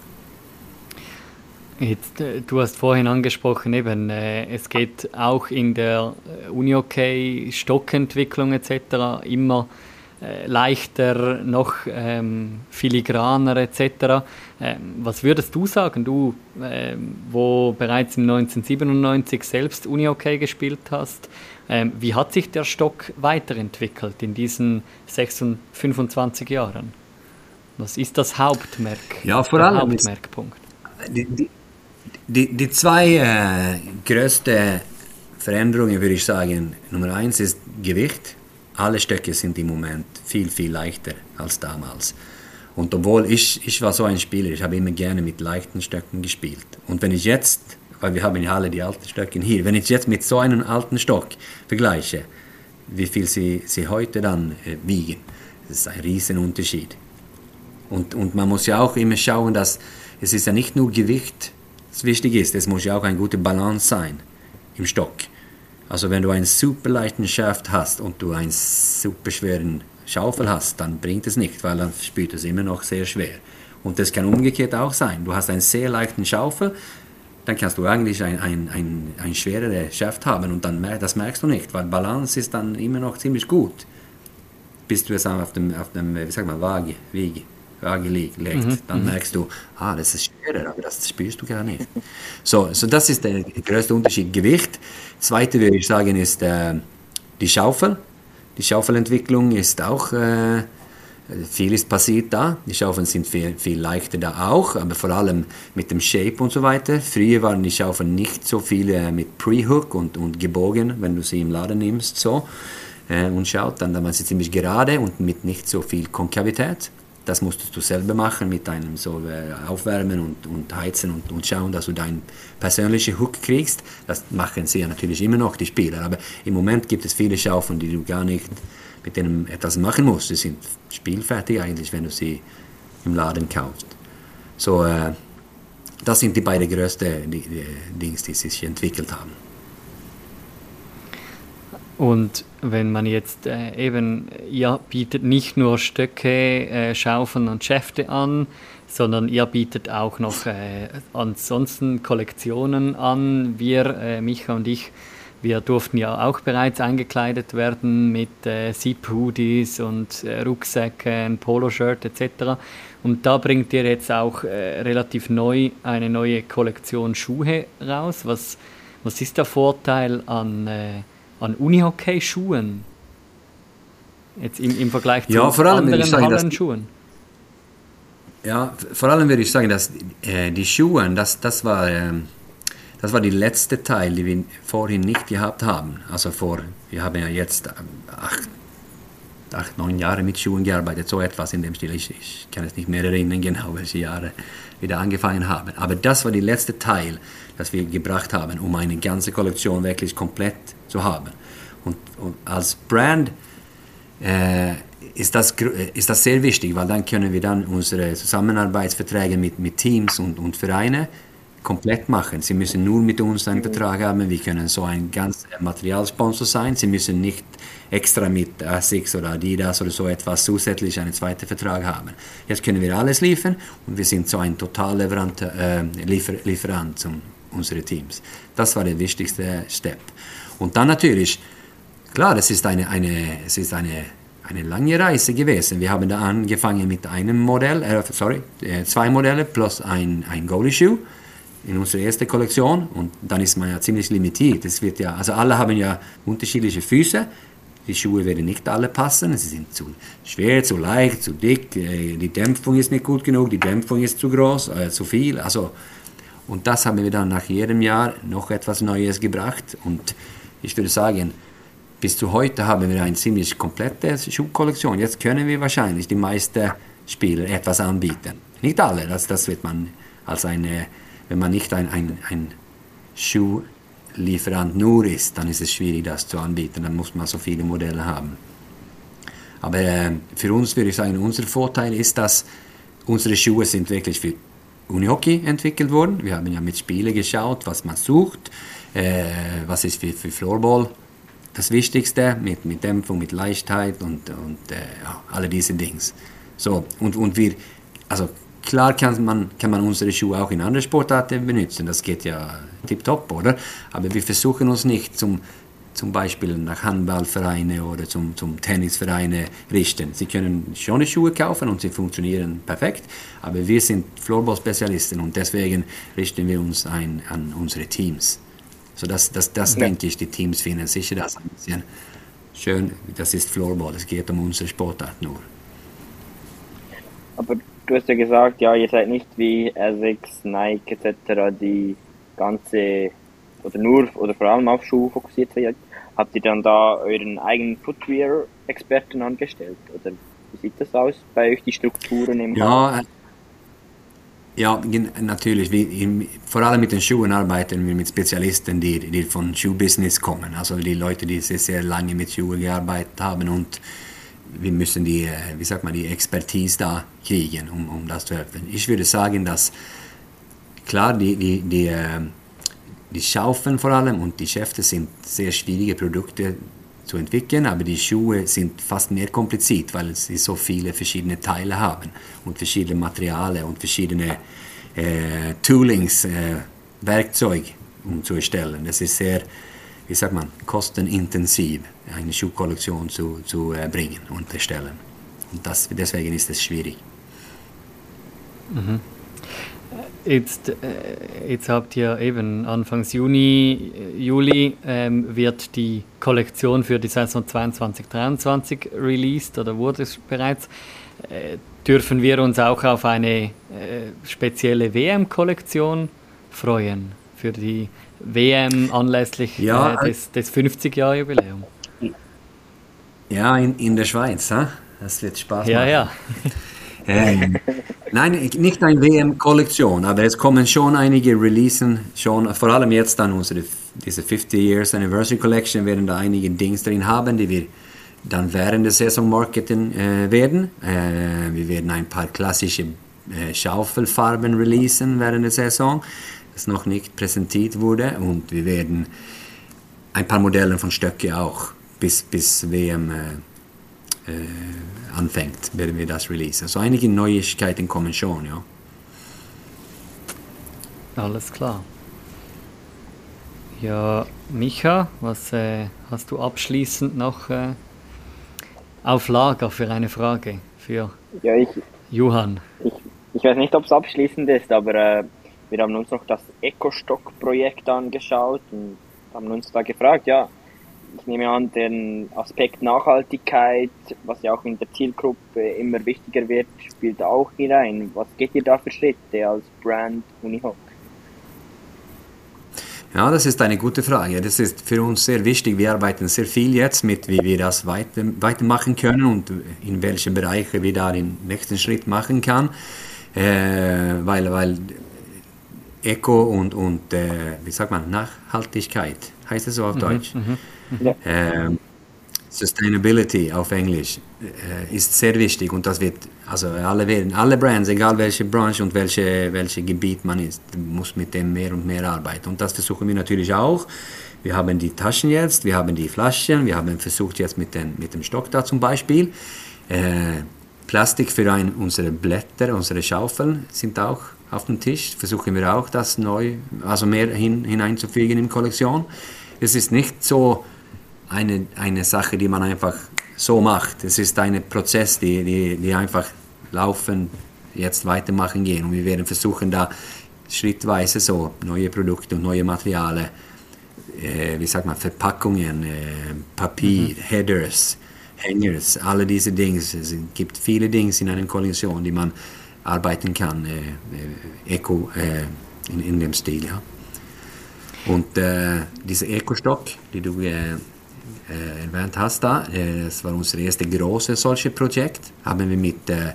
Jetzt, äh, du hast vorhin angesprochen, eben, äh, es geht auch in der Uni-OK Stockentwicklung etc. immer äh, leichter, noch ähm, filigraner etc. Ähm, was würdest du sagen, du, ähm, wo bereits im 1997 selbst Uni-OK gespielt hast, ähm, wie hat sich der Stock weiterentwickelt in diesen 26, 25 Jahren? Was ist das Hauptmerk? Ja, vor allem Hauptmerkpunkt. Die, die, die, die zwei äh, größten Veränderungen würde ich sagen, Nummer eins ist Gewicht alle Stöcke sind im Moment viel, viel leichter als damals. Und obwohl ich, ich war so ein Spieler, ich habe immer gerne mit leichten Stöcken gespielt. Und wenn ich jetzt, weil wir haben ja alle die alten Stöcke hier, wenn ich jetzt mit so einem alten Stock vergleiche, wie viel sie, sie heute dann äh, wiegen, das ist ein Riesenunterschied. Und, und man muss ja auch immer schauen, dass es ist ja nicht nur Gewicht, das wichtig ist, es muss ja auch eine gute Balance sein im Stock. Also wenn du einen super leichten Schaft hast und du einen super schweren Schaufel hast, dann bringt es nicht, weil dann spürt es immer noch sehr schwer. Und das kann umgekehrt auch sein. Du hast einen sehr leichten Schaufel, dann kannst du eigentlich ein, ein, ein, ein schwerere Schaft haben und dann das merkst du nicht, weil Balance ist dann immer noch ziemlich gut, bis du es auf dem, auf dem wie sag mal, Waage, Wiege, Waage legt. Mhm. Dann mhm. merkst du, ah, das ist schwerer, aber das spürst du gar nicht. So, so das ist der größte Unterschied. Gewicht. Zweite würde ich sagen ist äh, die Schaufel. die Schaufelentwicklung ist auch, äh, viel ist passiert da. Die Schaufeln sind viel, viel leichter da auch, aber vor allem mit dem Shape und so weiter. Früher waren die Schaufeln nicht so viele mit Pre-Hook und, und gebogen, wenn du sie im Laden nimmst, so äh, und schaut, dann, dann waren sie ziemlich gerade und mit nicht so viel Konkavität. Das musstest du selber machen mit deinem so äh, Aufwärmen und, und Heizen und, und schauen, dass du deinen persönlichen Hook kriegst. Das machen sie ja natürlich immer noch, die Spieler. Aber im Moment gibt es viele Schaufeln, die du gar nicht mit denen etwas machen musst. Sie sind spielfertig eigentlich, wenn du sie im Laden kaufst. So, äh, das sind die beiden größten die Dings, die sich entwickelt haben. Und wenn man jetzt äh, eben, ihr bietet nicht nur Stöcke, äh, Schaufeln und Schäfte an, sondern ihr bietet auch noch äh, ansonsten Kollektionen an. Wir, äh, Micha und ich, wir durften ja auch bereits eingekleidet werden mit äh, Zip-Hoodies und äh, Rucksäcken, Poloshirt etc. Und da bringt ihr jetzt auch äh, relativ neu eine neue Kollektion Schuhe raus. Was, was ist der Vorteil an äh, an Unihockey-Schuhen? Jetzt im, im Vergleich zu ja, vor allem anderen Hallenschuhen. Ja, vor allem würde ich sagen, dass äh, die Schuhe, das, das, war, äh, das war die letzte Teil, die wir vorhin nicht gehabt haben. Also vor, wir haben ja jetzt acht, acht neun Jahre mit Schuhen gearbeitet, so etwas in dem Stil. Ich, ich kann es nicht mehr erinnern, genau welche Jahre wir da angefangen haben. Aber das war die letzte Teil, das wir gebracht haben, um eine ganze Kollektion wirklich komplett zu haben. Und, und als Brand äh, ist, das, ist das sehr wichtig, weil dann können wir dann unsere Zusammenarbeitsverträge mit, mit Teams und, und Vereine komplett machen. Sie müssen nur mit uns einen Vertrag haben. Wir können so ein ganz Materialsponsor sein. Sie müssen nicht extra mit ASICS oder Adidas oder so etwas zusätzlich einen zweiten Vertrag haben. Jetzt können wir alles liefern und wir sind so ein Totallieferant äh, Liefer Lieferant zum unsere Teams. Das war der wichtigste Step. Und dann natürlich, klar, es ist eine, eine, es ist eine, eine lange Reise gewesen. Wir haben da angefangen mit einem Modell, äh, sorry, äh, zwei Modelle plus ein, ein Goalie-Shoe in unserer ersten Kollektion und dann ist man ja ziemlich limitiert. Es wird ja, also alle haben ja unterschiedliche Füße. Die Schuhe werden nicht alle passen. Sie sind zu schwer, zu leicht, zu dick. Äh, die Dämpfung ist nicht gut genug. Die Dämpfung ist zu groß, äh, zu viel. Also und das haben wir dann nach jedem Jahr noch etwas Neues gebracht. Und ich würde sagen, bis zu heute haben wir eine ziemlich komplette Schuhkollektion. Jetzt können wir wahrscheinlich die meisten Spieler etwas anbieten. Nicht alle, das, das wird man als eine, wenn man nicht ein, ein, ein Schuhlieferant nur ist, dann ist es schwierig, das zu anbieten. Dann muss man so viele Modelle haben. Aber äh, für uns würde ich sagen, unser Vorteil ist, dass unsere Schuhe sind wirklich für Unihockey entwickelt worden. Wir haben ja mit Spielen geschaut, was man sucht, äh, was ist für, für Floorball das Wichtigste, mit, mit Dämpfung, mit Leichtheit und, und äh, alle diese Dinge. So, und, und wir, also klar kann man, kann man unsere Schuhe auch in anderen Sportarten benutzen, das geht ja tipptopp, oder? Aber wir versuchen uns nicht zum zum Beispiel nach Handballvereine oder zum, zum Tennisvereine richten. Sie können schon die Schuhe kaufen und sie funktionieren perfekt, aber wir sind Floorball-Spezialisten und deswegen richten wir uns ein an unsere Teams. So das, das, das ja. denke ich, die Teams finden sicher das ein bisschen schön. Das ist Floorball, es geht um unsere Sportart nur. Aber du hast ja gesagt, ja, ihr seid nicht wie Essex, Nike etc., die ganze oder nur oder vor allem auf Schuhe fokussiert seid. Habt ihr dann da euren eigenen Footwear-Experten angestellt? Oder wie sieht das aus bei euch, die Strukturen im Ja, Haus? ja natürlich. Wir, vor allem mit den Schuhen arbeiten wir mit Spezialisten, die, die von Schuhbusiness kommen. Also die Leute, die sehr, sehr lange mit Schuhen gearbeitet haben und wir müssen die, äh, wie sagt man, die Expertise da kriegen, um, um das zu helfen. Ich würde sagen, dass klar, die, die, die äh, die Schaufeln vor allem und die Schäfte sind sehr schwierige Produkte zu entwickeln, aber die Schuhe sind fast mehr kompliziert, weil sie so viele verschiedene Teile haben und verschiedene Materialien und verschiedene äh, Toolings, äh, Werkzeug, um zu erstellen. Das ist sehr, wie sagt man, kostenintensiv, eine Schuhkollektion zu, zu äh, bringen und erstellen. Und das, deswegen ist es schwierig. Mhm Jetzt, äh, jetzt habt ihr eben Anfangs Juni, Juli ähm, wird die Kollektion für die Saison 22-23 released oder wurde es bereits. Äh, dürfen wir uns auch auf eine äh, spezielle WM-Kollektion freuen für die WM anlässlich Ja, äh, des, des 50-Jahr-Jubiläums? Ja, in, in der Schweiz, ha? das wird Spaß Ja, machen. ja. Ähm, nein, nicht eine WM-Kollektion, aber es kommen schon einige Releasen, schon, vor allem jetzt dann unsere, diese 50 Years Anniversary Collection werden da einige Dinge drin haben, die wir dann während der Saison marketen äh, werden. Äh, wir werden ein paar klassische äh, Schaufelfarben releasen während der Saison, das noch nicht präsentiert wurde und wir werden ein paar Modelle von Stöcke auch bis, bis WM äh, äh, anfängt, werden wir das releasen. Also einige Neuigkeiten kommen schon, ja. Alles klar. Ja, Micha, was äh, hast du abschließend noch äh, auf Lager für eine Frage für Ja, ich, Johann? ich, ich weiß nicht, ob es abschließend ist, aber äh, wir haben uns noch das Eco-Stock-Projekt angeschaut und haben uns da gefragt, ja, ich nehme an, den Aspekt Nachhaltigkeit, was ja auch in der Zielgruppe immer wichtiger wird, spielt auch hinein. Was geht ihr da für Schritte als Brand Unihoc? Ja, das ist eine gute Frage. Das ist für uns sehr wichtig. Wir arbeiten sehr viel jetzt mit, wie wir das weiter, weitermachen können und in welchen Bereichen wir da den nächsten Schritt machen kann. Äh, weil, weil Eco und, und äh, wie sagt man, Nachhaltigkeit, heißt es so auf Deutsch? Ja. Ähm, Sustainability auf Englisch äh, ist sehr wichtig und das wird, also alle werden, alle Brands, egal welche Branche und welche, welche Gebiet man ist, muss mit dem mehr und mehr arbeiten. Und das versuchen wir natürlich auch. Wir haben die Taschen jetzt, wir haben die Flaschen, wir haben versucht jetzt mit, den, mit dem Stock da zum Beispiel. Äh, Plastik für ein, unsere Blätter, unsere Schaufeln sind auch auf dem Tisch. Versuchen wir auch, das neu, also mehr hin, hineinzufügen in die Kollektion. Es ist nicht so eine, eine Sache, die man einfach so macht. Es ist ein Prozess, die, die, die einfach laufen, jetzt weitermachen gehen. Und wir werden versuchen, da schrittweise so neue Produkte und neue Materialien, äh, wie sagt man, Verpackungen, äh, Papier, Headers, Hangers, alle diese Dinge. Es gibt viele Dinge in einer Kollektion, die man arbeiten kann, äh, Eco äh, in, in dem Stil. Ja. Und äh, dieser Eco-Stock, die du äh, äh, erwähnt hast, da, äh, das war unser erstes großes solches Projekt, haben wir mit äh,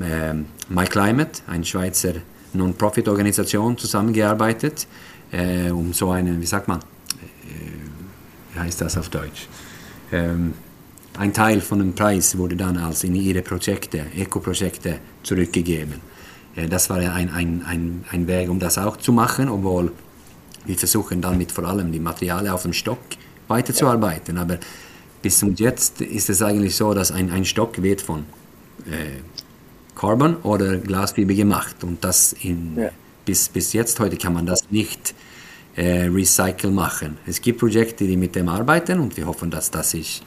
äh, MyClimate, eine Schweizer Non-Profit-Organisation, zusammengearbeitet, äh, um so einen, wie sagt man, äh, wie heißt das auf Deutsch? Ähm, ein Teil von dem Preis wurde dann als in ihre Projekte, Eco-Projekte zurückgegeben. Äh, das war ein, ein, ein, ein Weg, um das auch zu machen, obwohl wir versuchen dann mit vor allem die Materialien auf dem Stock weiterzuarbeiten. Aber bis zum jetzt ist es eigentlich so, dass ein, ein Stock wird von äh, Carbon oder Glasfiber gemacht und das in, Ja. bis, bis jetzt heute kann man das nicht äh, recycle machen. Es gibt Projekte, die mit dem arbeiten und wir hoffen, dass das sich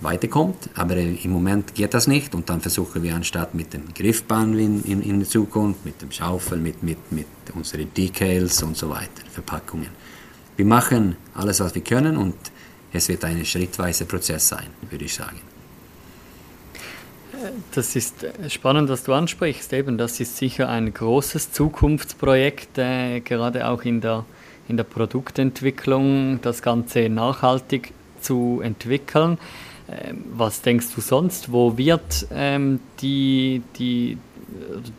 weiterkommt, aber äh, im Moment geht das nicht und dann versuchen wir anstatt mit dem Griffband in, in, in Zukunft, mit dem Schaufel, mit, mit, mit unseren Decals und so weiter, Verpackungen. Wir machen alles, was wir können und es wird ein schrittweiser Prozess sein, würde ich sagen. Das ist äh, spannend, was du ansprichst. Eben, das ist sicher ein großes Zukunftsprojekt, äh, gerade auch in der, in der Produktentwicklung, das Ganze nachhaltig zu entwickeln. Ähm, was denkst du sonst? Wo wird ähm, die, die,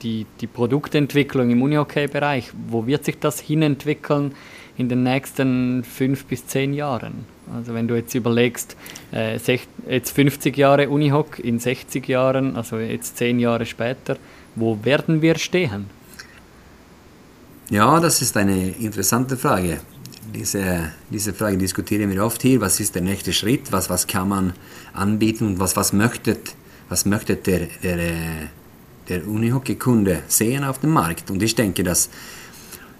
die, die Produktentwicklung im Unihockey-Bereich, wo wird sich das hinentwickeln in den nächsten fünf bis zehn Jahren? Also wenn du jetzt überlegst, äh, sech- jetzt 50 Jahre Unihock, in 60 Jahren, also jetzt zehn Jahre später, wo werden wir stehen? Ja, das ist eine interessante Frage. Diese, diese Frage diskutieren wir oft hier. Was ist der nächste Schritt? Was, was kann man anbieten und was, was möchte, was möchte der, der, äh, der Unihockey-Kunde sehen auf dem Markt? Und ich denke, dass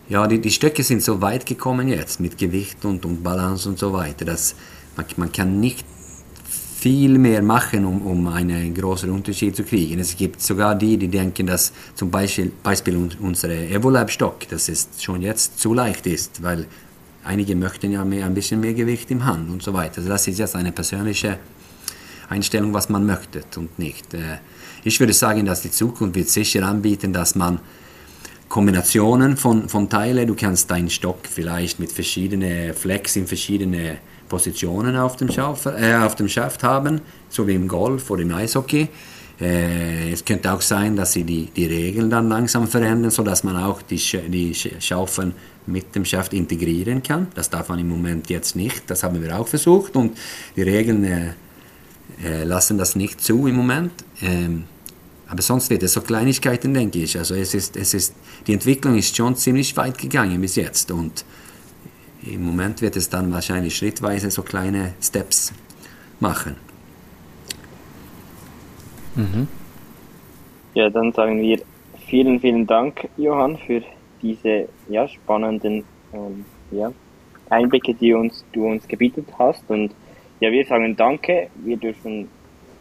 ja, die, die Stöcke sind so weit gekommen jetzt mit Gewicht und, und Balance und so weiter, dass man, man kann nicht viel mehr machen, um, um einen großen Unterschied zu kriegen. Es gibt sogar die, die denken, dass zum Beispiel, Beispiel unsere Evolab-Stock, dass es schon jetzt zu leicht ist, weil einige möchten ja mehr, ein bisschen mehr Gewicht im Hand und so weiter. Also das ist jetzt eine persönliche Einstellung, was man möchte und nicht. Äh, ich würde sagen, dass die Zukunft wird sicher anbieten, dass man Kombinationen von, von Teilen, du kannst deinen Stock vielleicht mit verschiedenen Flex in verschiedene Positionen auf dem, Schaft, äh, auf dem Schaft haben, so wie im Golf oder im Eishockey. Äh, es könnte auch sein, dass sie die, die Regeln dann langsam verändern, sodass man auch die, die Schaufeln mit dem Schaft integrieren kann. Das darf man im Moment jetzt nicht. Das haben wir auch versucht und die Regeln äh, äh, lassen das nicht zu im Moment. Ähm, aber sonst wird es so Kleinigkeiten, denke ich. Also es ist, es ist, die Entwicklung ist schon ziemlich weit gegangen bis jetzt und im Moment wird es dann wahrscheinlich schrittweise so kleine Steps machen. Mhm. Ja, dann sagen wir vielen, vielen Dank, Johann, für diese ja, spannenden ähm, ja, Einblicke, die uns, du uns gebietet hast. Und ja, wir sagen Danke. Wir dürfen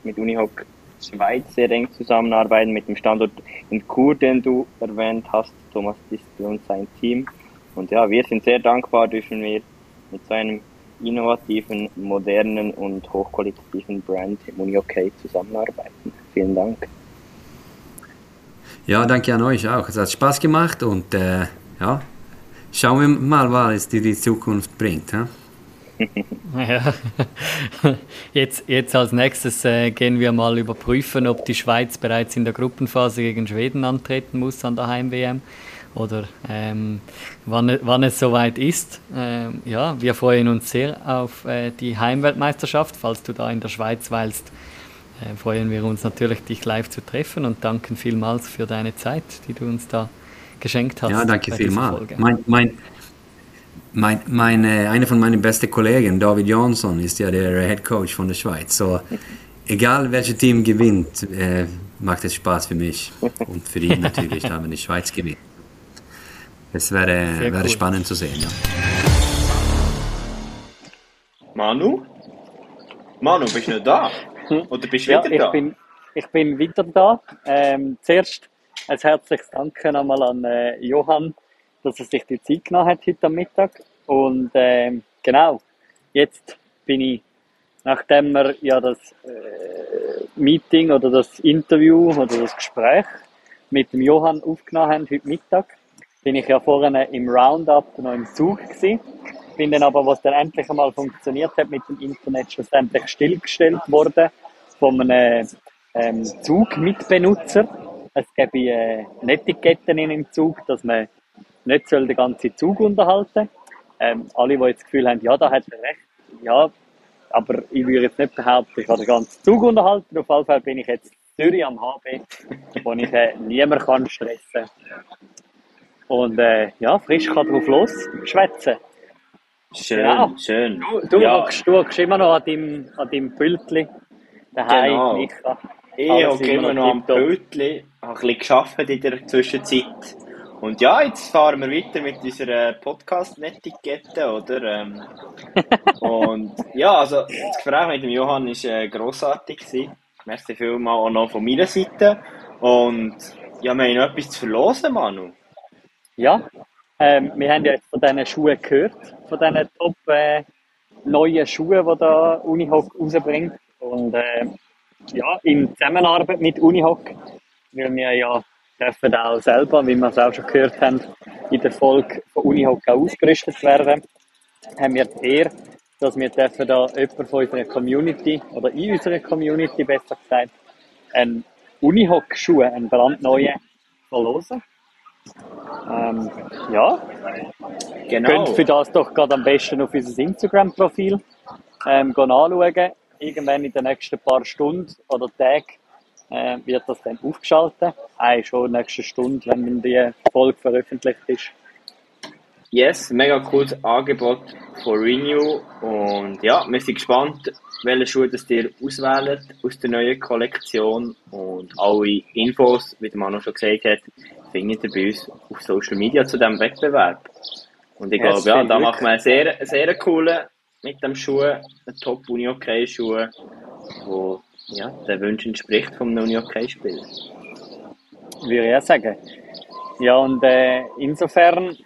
mit Unihoc Schweiz sehr eng zusammenarbeiten, mit dem Standort in Chur, den du erwähnt hast. Thomas Distel und sein Team. Und ja, wir sind sehr dankbar, dürfen wir mit so einem innovativen, modernen und hochqualitativen Brand Muni OK zusammenarbeiten. Vielen Dank. Ja, danke an euch auch. Es hat Spaß gemacht und äh, ja, schauen wir mal, was die, die Zukunft bringt. Ja? ja. Jetzt, jetzt als nächstes äh, gehen wir mal überprüfen, ob die Schweiz bereits in der Gruppenphase gegen Schweden antreten muss an der Heim-WM oder ähm, wann, wann es soweit ist. Ähm, ja, wir freuen uns sehr auf äh, die Heimweltmeisterschaft. Falls du da in der Schweiz weilst, freuen wir uns natürlich, dich live zu treffen und danken vielmals für deine Zeit, die du uns da geschenkt hast. Ja, danke vielmals. Mein, mein, mein, meine, einer von meinen besten Kollegen, David Jansson, ist ja der Head Coach von der Schweiz. So, egal welches Team gewinnt, äh, macht es Spaß für mich und für ihn natürlich, wenn die Schweiz gewinnt. Es wäre, wäre cool. spannend zu sehen. Ja. Manu? Manu, bist du nicht da? Oder bist du ja, wieder ich da? Bin, ich bin wieder da. Ähm, zuerst ein herzliches Danke nochmal an äh, Johann, dass er sich die Zeit genommen hat heute am Mittag. Und ähm, genau, jetzt bin ich, nachdem wir ja das äh, Meeting oder das Interview oder das Gespräch mit dem Johann aufgenommen haben heute Mittag, bin ich ja vorne im Roundup noch im Zug gewesen. Bin dann aber, was dann endlich einmal funktioniert hat mit dem Internet, schlussendlich stillgestellt worden von einem ähm, Zugmitbenutzer. Es gäbe äh, Etiketten in dem Zug, dass man nicht soll den ganzen Zug unterhalten ähm, Alle, die jetzt das Gefühl haben, ja, da hat er recht, ja, aber ich würde jetzt nicht behaupten, ich habe den ganzen Zug unterhalten. Auf jeden Fall bin ich jetzt Zürich am HB, wo ich äh, niemand stressen kann. Und äh, ja, frisch kann drauf los schwätzen. Schön, genau. schön. Du, du, ja. hockst, du hockst immer noch an deinem, an deinem Pültli daheim, genau. Micha. Ich hocke immer noch am Pültli, habe ein bisschen gearbeitet in der Zwischenzeit. Und ja, jetzt fahren wir weiter mit unserer Podcast-Netiquette, oder? Ähm, und ja, also das Gespräch mit dem Johann war äh, grossartig. Gewesen. Merci vielmals auch noch von meiner Seite. Und ja, wir haben noch etwas zu verlosen, Manu. Ja, ähm, wir haben ja jetzt von diesen Schuhen gehört, von diesen top äh, neuen Schuhen, die da Unihoc rausbringt. Und äh, ja, in Zusammenarbeit mit Unihoc, weil wir ja dürfen auch selber, wie wir es auch schon gehört haben, in der Folge von Unihoc auch ausgerüstet werden, haben wir die Ehre, dass wir dürfen da jemanden von unserer Community, oder in unserer Community besser gesagt, einen Unihoc-Schuh, einen brandneuen, verlosen. Ähm, ja. Genau. Könnt für das doch gerade am besten auf unser Instagram-Profil ähm, anschauen. Irgendwann in den nächsten paar Stunden oder Tagen äh, wird das dann aufgeschaltet. Äh, schon in der nächsten Stunde, wenn die Folge veröffentlicht ist. Yes, mega cooles Angebot von Renew. Und ja, wir sind gespannt, welche Schuhe das ihr auswählt aus der neuen Kollektion. Und alle Infos, wie der Manu schon gesagt hat, findet ihr bei uns auf Social Media zu diesem Wettbewerb. Und ich glaube, ja, da macht man einen sehr, sehr coolen mit dem Schuh, einen Top Uni okay Schuh. wo ja, den Wünschen entspricht vom Uni-Hockey-Spieler. Würde ich auch sagen. Ja, und äh, insofern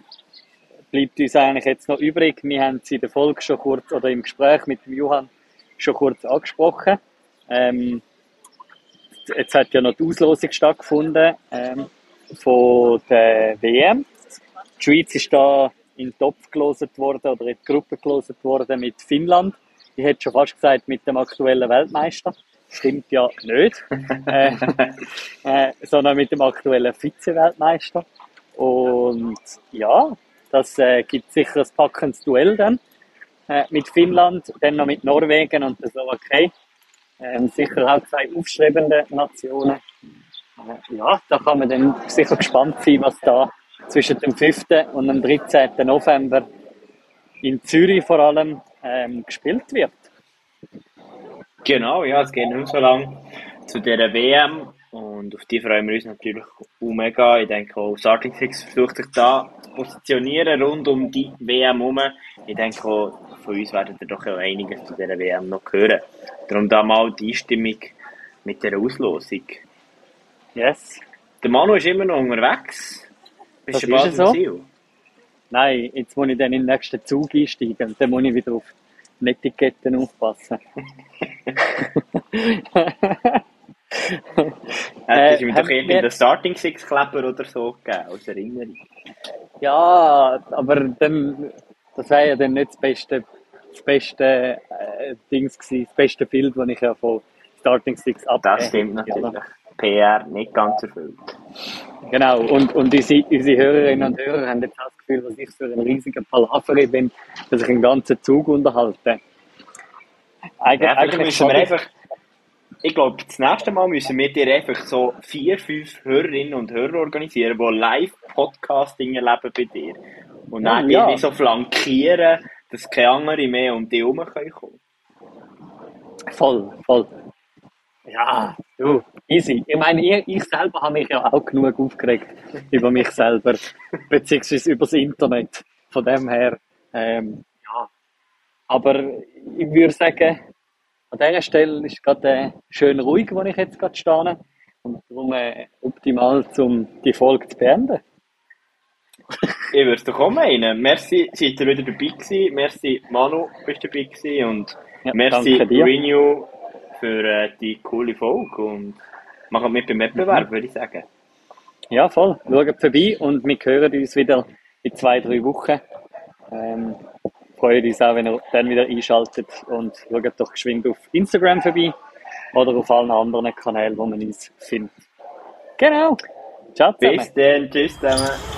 bleibt uns eigentlich jetzt noch übrig. Wir haben es in der Folge schon kurz oder im Gespräch mit dem Johann schon kurz angesprochen. Ähm, jetzt hat ja noch die Auslosung stattgefunden ähm, von der WM. Die Schweiz ist da in den Topf geloset worden oder in die Gruppe geloset worden mit Finnland. Ich hätte schon fast gesagt mit dem aktuellen Weltmeister. Stimmt ja nicht. äh, äh, sondern mit dem aktuellen Vize-Weltmeister. Und ja, das äh, gibt sicher ein packendes Duell dann äh, mit Finnland, dann noch mit Norwegen und der Slowakei. Ähm, sicher auch zwei aufstrebende Nationen. Äh, ja, da kann man dann sicher gespannt sein, was da zwischen dem 5. und dem 13. November in Zürich vor allem ähm, gespielt wird. Genau, ja, es geht nicht so lang zu dieser WM und auf die freuen wir uns natürlich mega. Ich denke auch Starting Six versucht sich da zu positionieren rund um die WM herum. Ich denke auch, von uns werden ihr doch einiges zu dieser WM noch hören. Darum da mal die Einstimmung mit der Auslosung. Yes. Der Manu ist immer noch unterwegs. Bist du bald so. Ziel? Nein, jetzt muss ich dann in den nächsten Zug einsteigen und dann muss ich wieder auf die Etiketten aufpassen. Hättest du mir Äh, doch haben irgendeinen wir- Starting Six Kleber oder so gegeben, als Erinnerung. Ja, aber dann, das wäre ja dann nicht das beste, das beste äh, Dings gewesen, das beste Bild, das ich ja von Starting Six abgebe. Das stimmt natürlich. PR nicht ganz erfüllt. Genau, und, und unsere, unsere Hörerinnen und Hörer haben jetzt das Gefühl, dass ich für einen riesigen Palaver bin, dass ich einen ganzen Zug unterhalte. Eig Ja, vielleicht müssen wir einfach, ich glaube, das nächste Mal müssen wir dir einfach so vier, fünf Hörerinnen und Hörer organisieren, die Live-Podcasting erleben bei dir. Und dann Ja. irgendwie so flankieren, dass keine anderen mehr um dich herum können kommen. Voll, voll. Ja, du, easy. Ich meine, ich, ich selber habe mich ja auch genug aufgeregt über mich selber, beziehungsweise über das Internet. Von dem her, ähm, ja. Aber ich würde sagen, an dieser Stelle ist gerade äh, schön ruhig, wo ich jetzt gerade stehe. Und darum äh, optimal, um die Folge zu beenden. Ich würde es doch auch meinen. Merci, seid ihr wieder dabei gewesen. Merci, Manu, bist du dabei gewesen. Und Ja, merci. Renew, für äh, die coole Folge. Und machen mit beim Wettbewerb, würde ich sagen. Ja, voll. Schaut vorbei und wir hören uns wieder in zwei, drei Wochen. Ähm, freuen uns auch, wenn ihr dann wieder einschaltet und schaut doch geschwind auf Instagram vorbei oder auf allen anderen Kanälen, wo man uns findet. Genau. Ciao zusammen. Bis dann, tschüss zusammen.